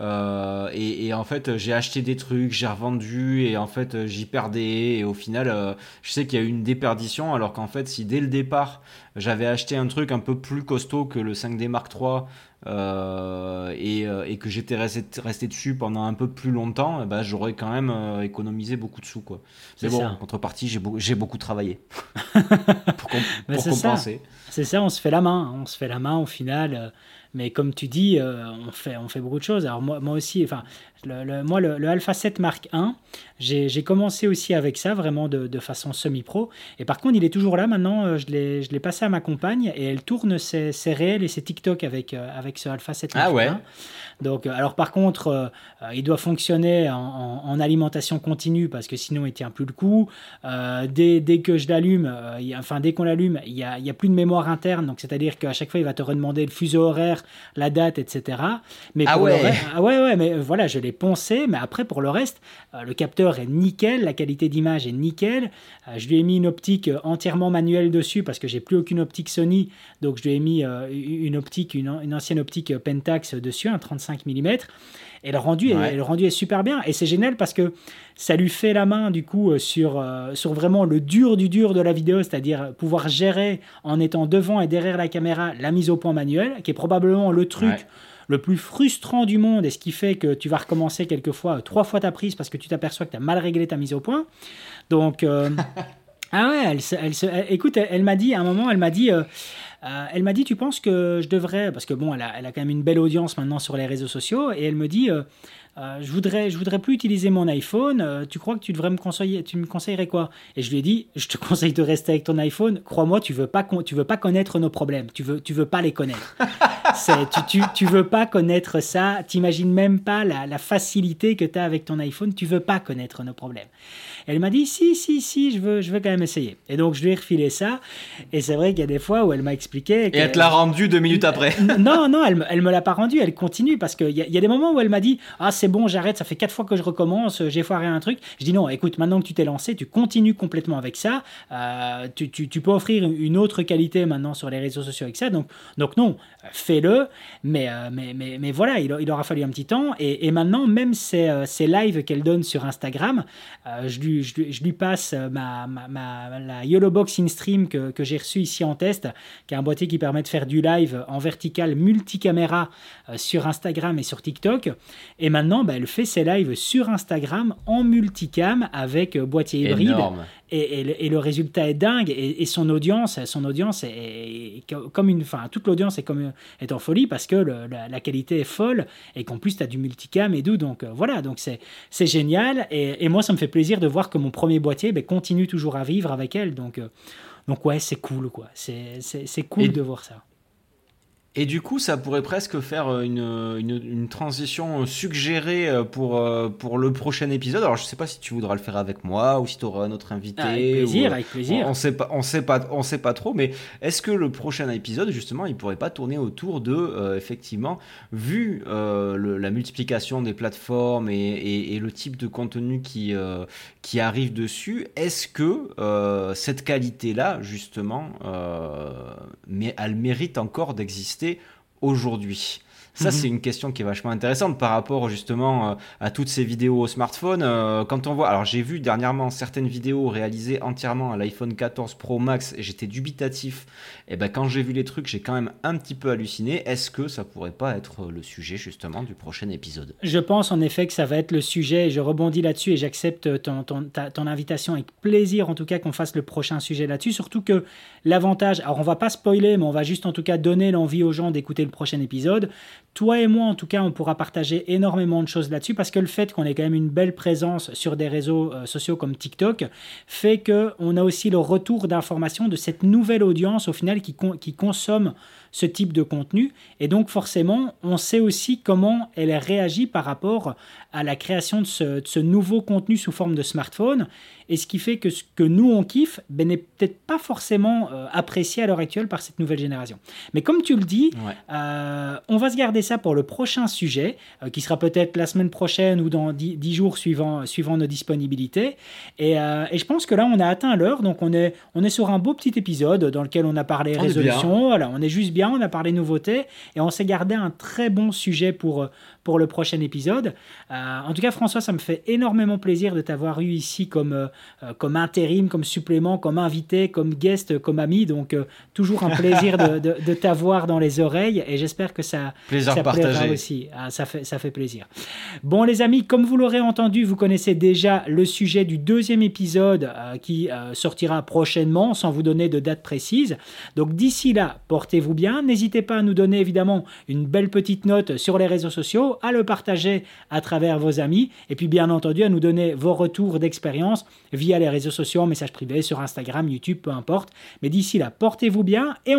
Euh, et, en fait, j'ai acheté des trucs, j'ai revendu et en fait, j'y perdais. Et au final, euh, je sais qu'il y a eu une déperdition. Alors qu'en fait, si dès le départ, j'avais acheté un truc un peu plus costaud que le 5D Mark III euh, et, que j'étais resté, resté, dessus pendant un peu plus longtemps, ben, j'aurais quand même économisé beaucoup de sous. Quoi. Mais bon, en contrepartie, j'ai, j'ai beaucoup travaillé *laughs* pour, compenser. C'est ça, on se fait la main. On se fait la main au final. Mais comme tu dis, euh, on, fait, on fait beaucoup de choses. Alors moi, moi aussi, enfin, le, moi, le, Alpha 7 Mark I, j'ai commencé aussi avec ça, vraiment de, de façon semi-pro. Et par contre, il est toujours là maintenant. Euh, je l'ai passé à ma compagne et elle tourne ses, ses réels et ses TikTok avec, euh, avec ce Alpha 7 Mark ah ouais. Donc, alors par contre, il doit fonctionner en, alimentation continue parce que sinon il tient plus le coup. dès, dès, que je l'allume, enfin dès qu'on l'allume, il n'y a, a, plus de mémoire interne. Donc c'est-à-dire qu'à chaque fois, il va te redemander le fuseau horaire la date, etc. Mais ah ouais. ah ouais, ouais, mais voilà, je l'ai poncé, mais après pour le reste, euh, le capteur est nickel, la qualité d'image est nickel. Euh, je lui ai mis une optique euh, entièrement manuelle dessus parce que j'ai plus aucune optique Sony, donc je lui ai mis une optique, une, une ancienne optique Pentax dessus, un 35 mm. Et le rendu, est, le rendu est super bien. Et c'est génial parce que ça lui fait la main, du coup, sur, sur vraiment le dur du dur de la vidéo, c'est-à-dire pouvoir gérer en étant devant et derrière la caméra la mise au point manuelle, qui est probablement le truc le plus frustrant du monde et ce qui fait que tu vas recommencer quelquefois trois fois ta prise parce que tu t'aperçois que tu as mal réglé ta mise au point. Donc, *laughs* ah ouais, elle, elle, elle, écoute, elle, m'a dit, à un moment, elle m'a dit, elle m'a dit, tu penses que je devrais, parce que bon, elle a, elle a, quand même une belle audience maintenant sur les réseaux sociaux, et elle me dit, euh, je voudrais, je voudrais plus utiliser mon iPhone. Euh, tu crois que tu devrais me conseiller, tu me conseillerais quoi? Et je lui ai dit, je te *laughs* conseille de rester avec ton iPhone. Crois-moi, tu veux pas, tu veux pas connaître nos problèmes. Tu veux, tu veux pas les connaître. *laughs* tu, tu, tu, veux pas connaître ça. T'imagines même pas la, la facilité que tu as avec ton iPhone. Tu veux pas connaître nos problèmes. Elle m'a dit, si, si, si, je veux, je veux quand même essayer. Et donc je lui ai refilé ça. Et c'est vrai qu'il y a des fois où elle m'a expliqué. Et elle te l'a rendu deux minutes après. non, non, elle, elle me l'a pas rendu. Elle continue parce qu'il y, y, a des moments où elle m'a dit, ah c'est bon, j'arrête, ça fait quatre fois que je recommence, j'ai foiré un truc. Je dis non, écoute, maintenant que tu t'es lancé, tu continues complètement avec ça. Euh, tu, peux offrir une autre qualité maintenant sur les réseaux sociaux avec ça. Donc, donc non, fais-le. Mais, euh, mais, mais, voilà, il, aura fallu un petit temps. Et, maintenant, même ces, euh, ces lives qu'elle donne sur Instagram, je, lui, passe la YOLOBOX InStream que, que j'ai reçu ici en test, qui est un boîtier qui permet de faire du live en vertical multicaméra sur Instagram et sur TikTok. Et maintenant, bah, elle fait ses lives sur Instagram en multicam avec euh, boîtier hybride. Et, et, le résultat est dingue. Et, son audience, son audience est, comme une, enfin, toute l'audience est comme est en folie parce que la, qualité est folle et qu'en plus tu as du multicam et d'où. Donc euh, voilà, donc c'est c'est génial. Et, moi, ça me fait plaisir de voir que mon premier boîtier ben, continue toujours à vivre avec elle. Donc euh, donc ouais, c'est cool quoi. C'est cool de voir ça. Et du coup, ça pourrait presque faire euh, une, une, une, transition suggérée euh, pour, euh, pour le prochain épisode. Alors, je sais pas si tu voudras le faire avec moi ou si tu auras un autre invité. avec plaisir, avec plaisir. On, sait pas, on sait pas, on sait pas trop. Mais est-ce que le prochain épisode, justement, il pourrait pas tourner autour de, effectivement, vu le, la multiplication des plateformes et, et, et, le type de contenu qui, qui arrive dessus, est-ce que cette qualité-là, justement, mais elle mérite encore d'exister? Aujourd'hui ça, mhm. c'est une question qui est vachement intéressante par rapport justement euh, à toutes ces vidéos au smartphone. Euh, quand on voit, alors j'ai vu dernièrement certaines vidéos réalisées entièrement à l'iPhone 14 Pro Max et j'étais dubitatif. Et ben quand j'ai vu les trucs, j'ai quand même un petit peu halluciné. Est-ce que ça pourrait pas être le sujet justement du prochain épisode? Je pense en effet que ça va être le sujet. Je rebondis là-dessus et j'accepte ton, ton, ton, invitation avec plaisir en tout cas qu'on fasse le prochain sujet là-dessus. Surtout que l'avantage, alors on va pas spoiler, mais on va juste en tout cas donner l'envie aux gens d'écouter le prochain épisode toi et moi, en tout cas, on pourra partager énormément de choses là-dessus parce que le fait qu'on ait quand même une belle présence sur des réseaux euh, sociaux comme TikTok fait qu'on a aussi le retour d'informations de cette nouvelle audience au final qui, qui consomme ce type de contenu. Et donc forcément, on sait aussi comment elle réagit par rapport à la création de ce, de ce nouveau contenu sous forme de smartphone. Et ce qui fait que ce que nous, on kiffe, ben, n'est peut-être pas forcément euh, apprécié à l'heure actuelle par cette nouvelle génération. Mais comme tu le dis, euh, on va se garder ça pour le prochain sujet, euh, qui sera peut-être la semaine prochaine ou dans 10 jours suivant, suivant nos disponibilités. Et, et, je pense que là, on a atteint l'heure, donc on est, on est sur un beau petit épisode dans lequel on a parlé résolution. Voilà, on est juste bien on a parlé nouveautés et on s'est gardé un très bon sujet pour, pour le prochain épisode. Euh, en tout cas, François, ça me fait énormément plaisir de t'avoir eu ici comme, euh, comme intérim, comme supplément, comme invité, comme guest, comme ami. Donc, euh, toujours un plaisir de, de, t'avoir dans les oreilles et j'espère que ça, plaisir ça plaira aussi. Ah, ça, fait, ça fait plaisir. Bon, les amis, comme vous l'aurez entendu, vous connaissez déjà le sujet du deuxième épisode qui sortira prochainement, sans vous donner de date précise. Donc, d'ici là, portez-vous bien. N'hésitez pas à nous donner évidemment une belle petite note sur les réseaux sociaux à le partager à travers vos amis et puis bien entendu à nous donner vos retours d'expérience via les réseaux sociaux, en message privé, sur Instagram, YouTube, peu importe. Mais d'ici là, portez-vous bien et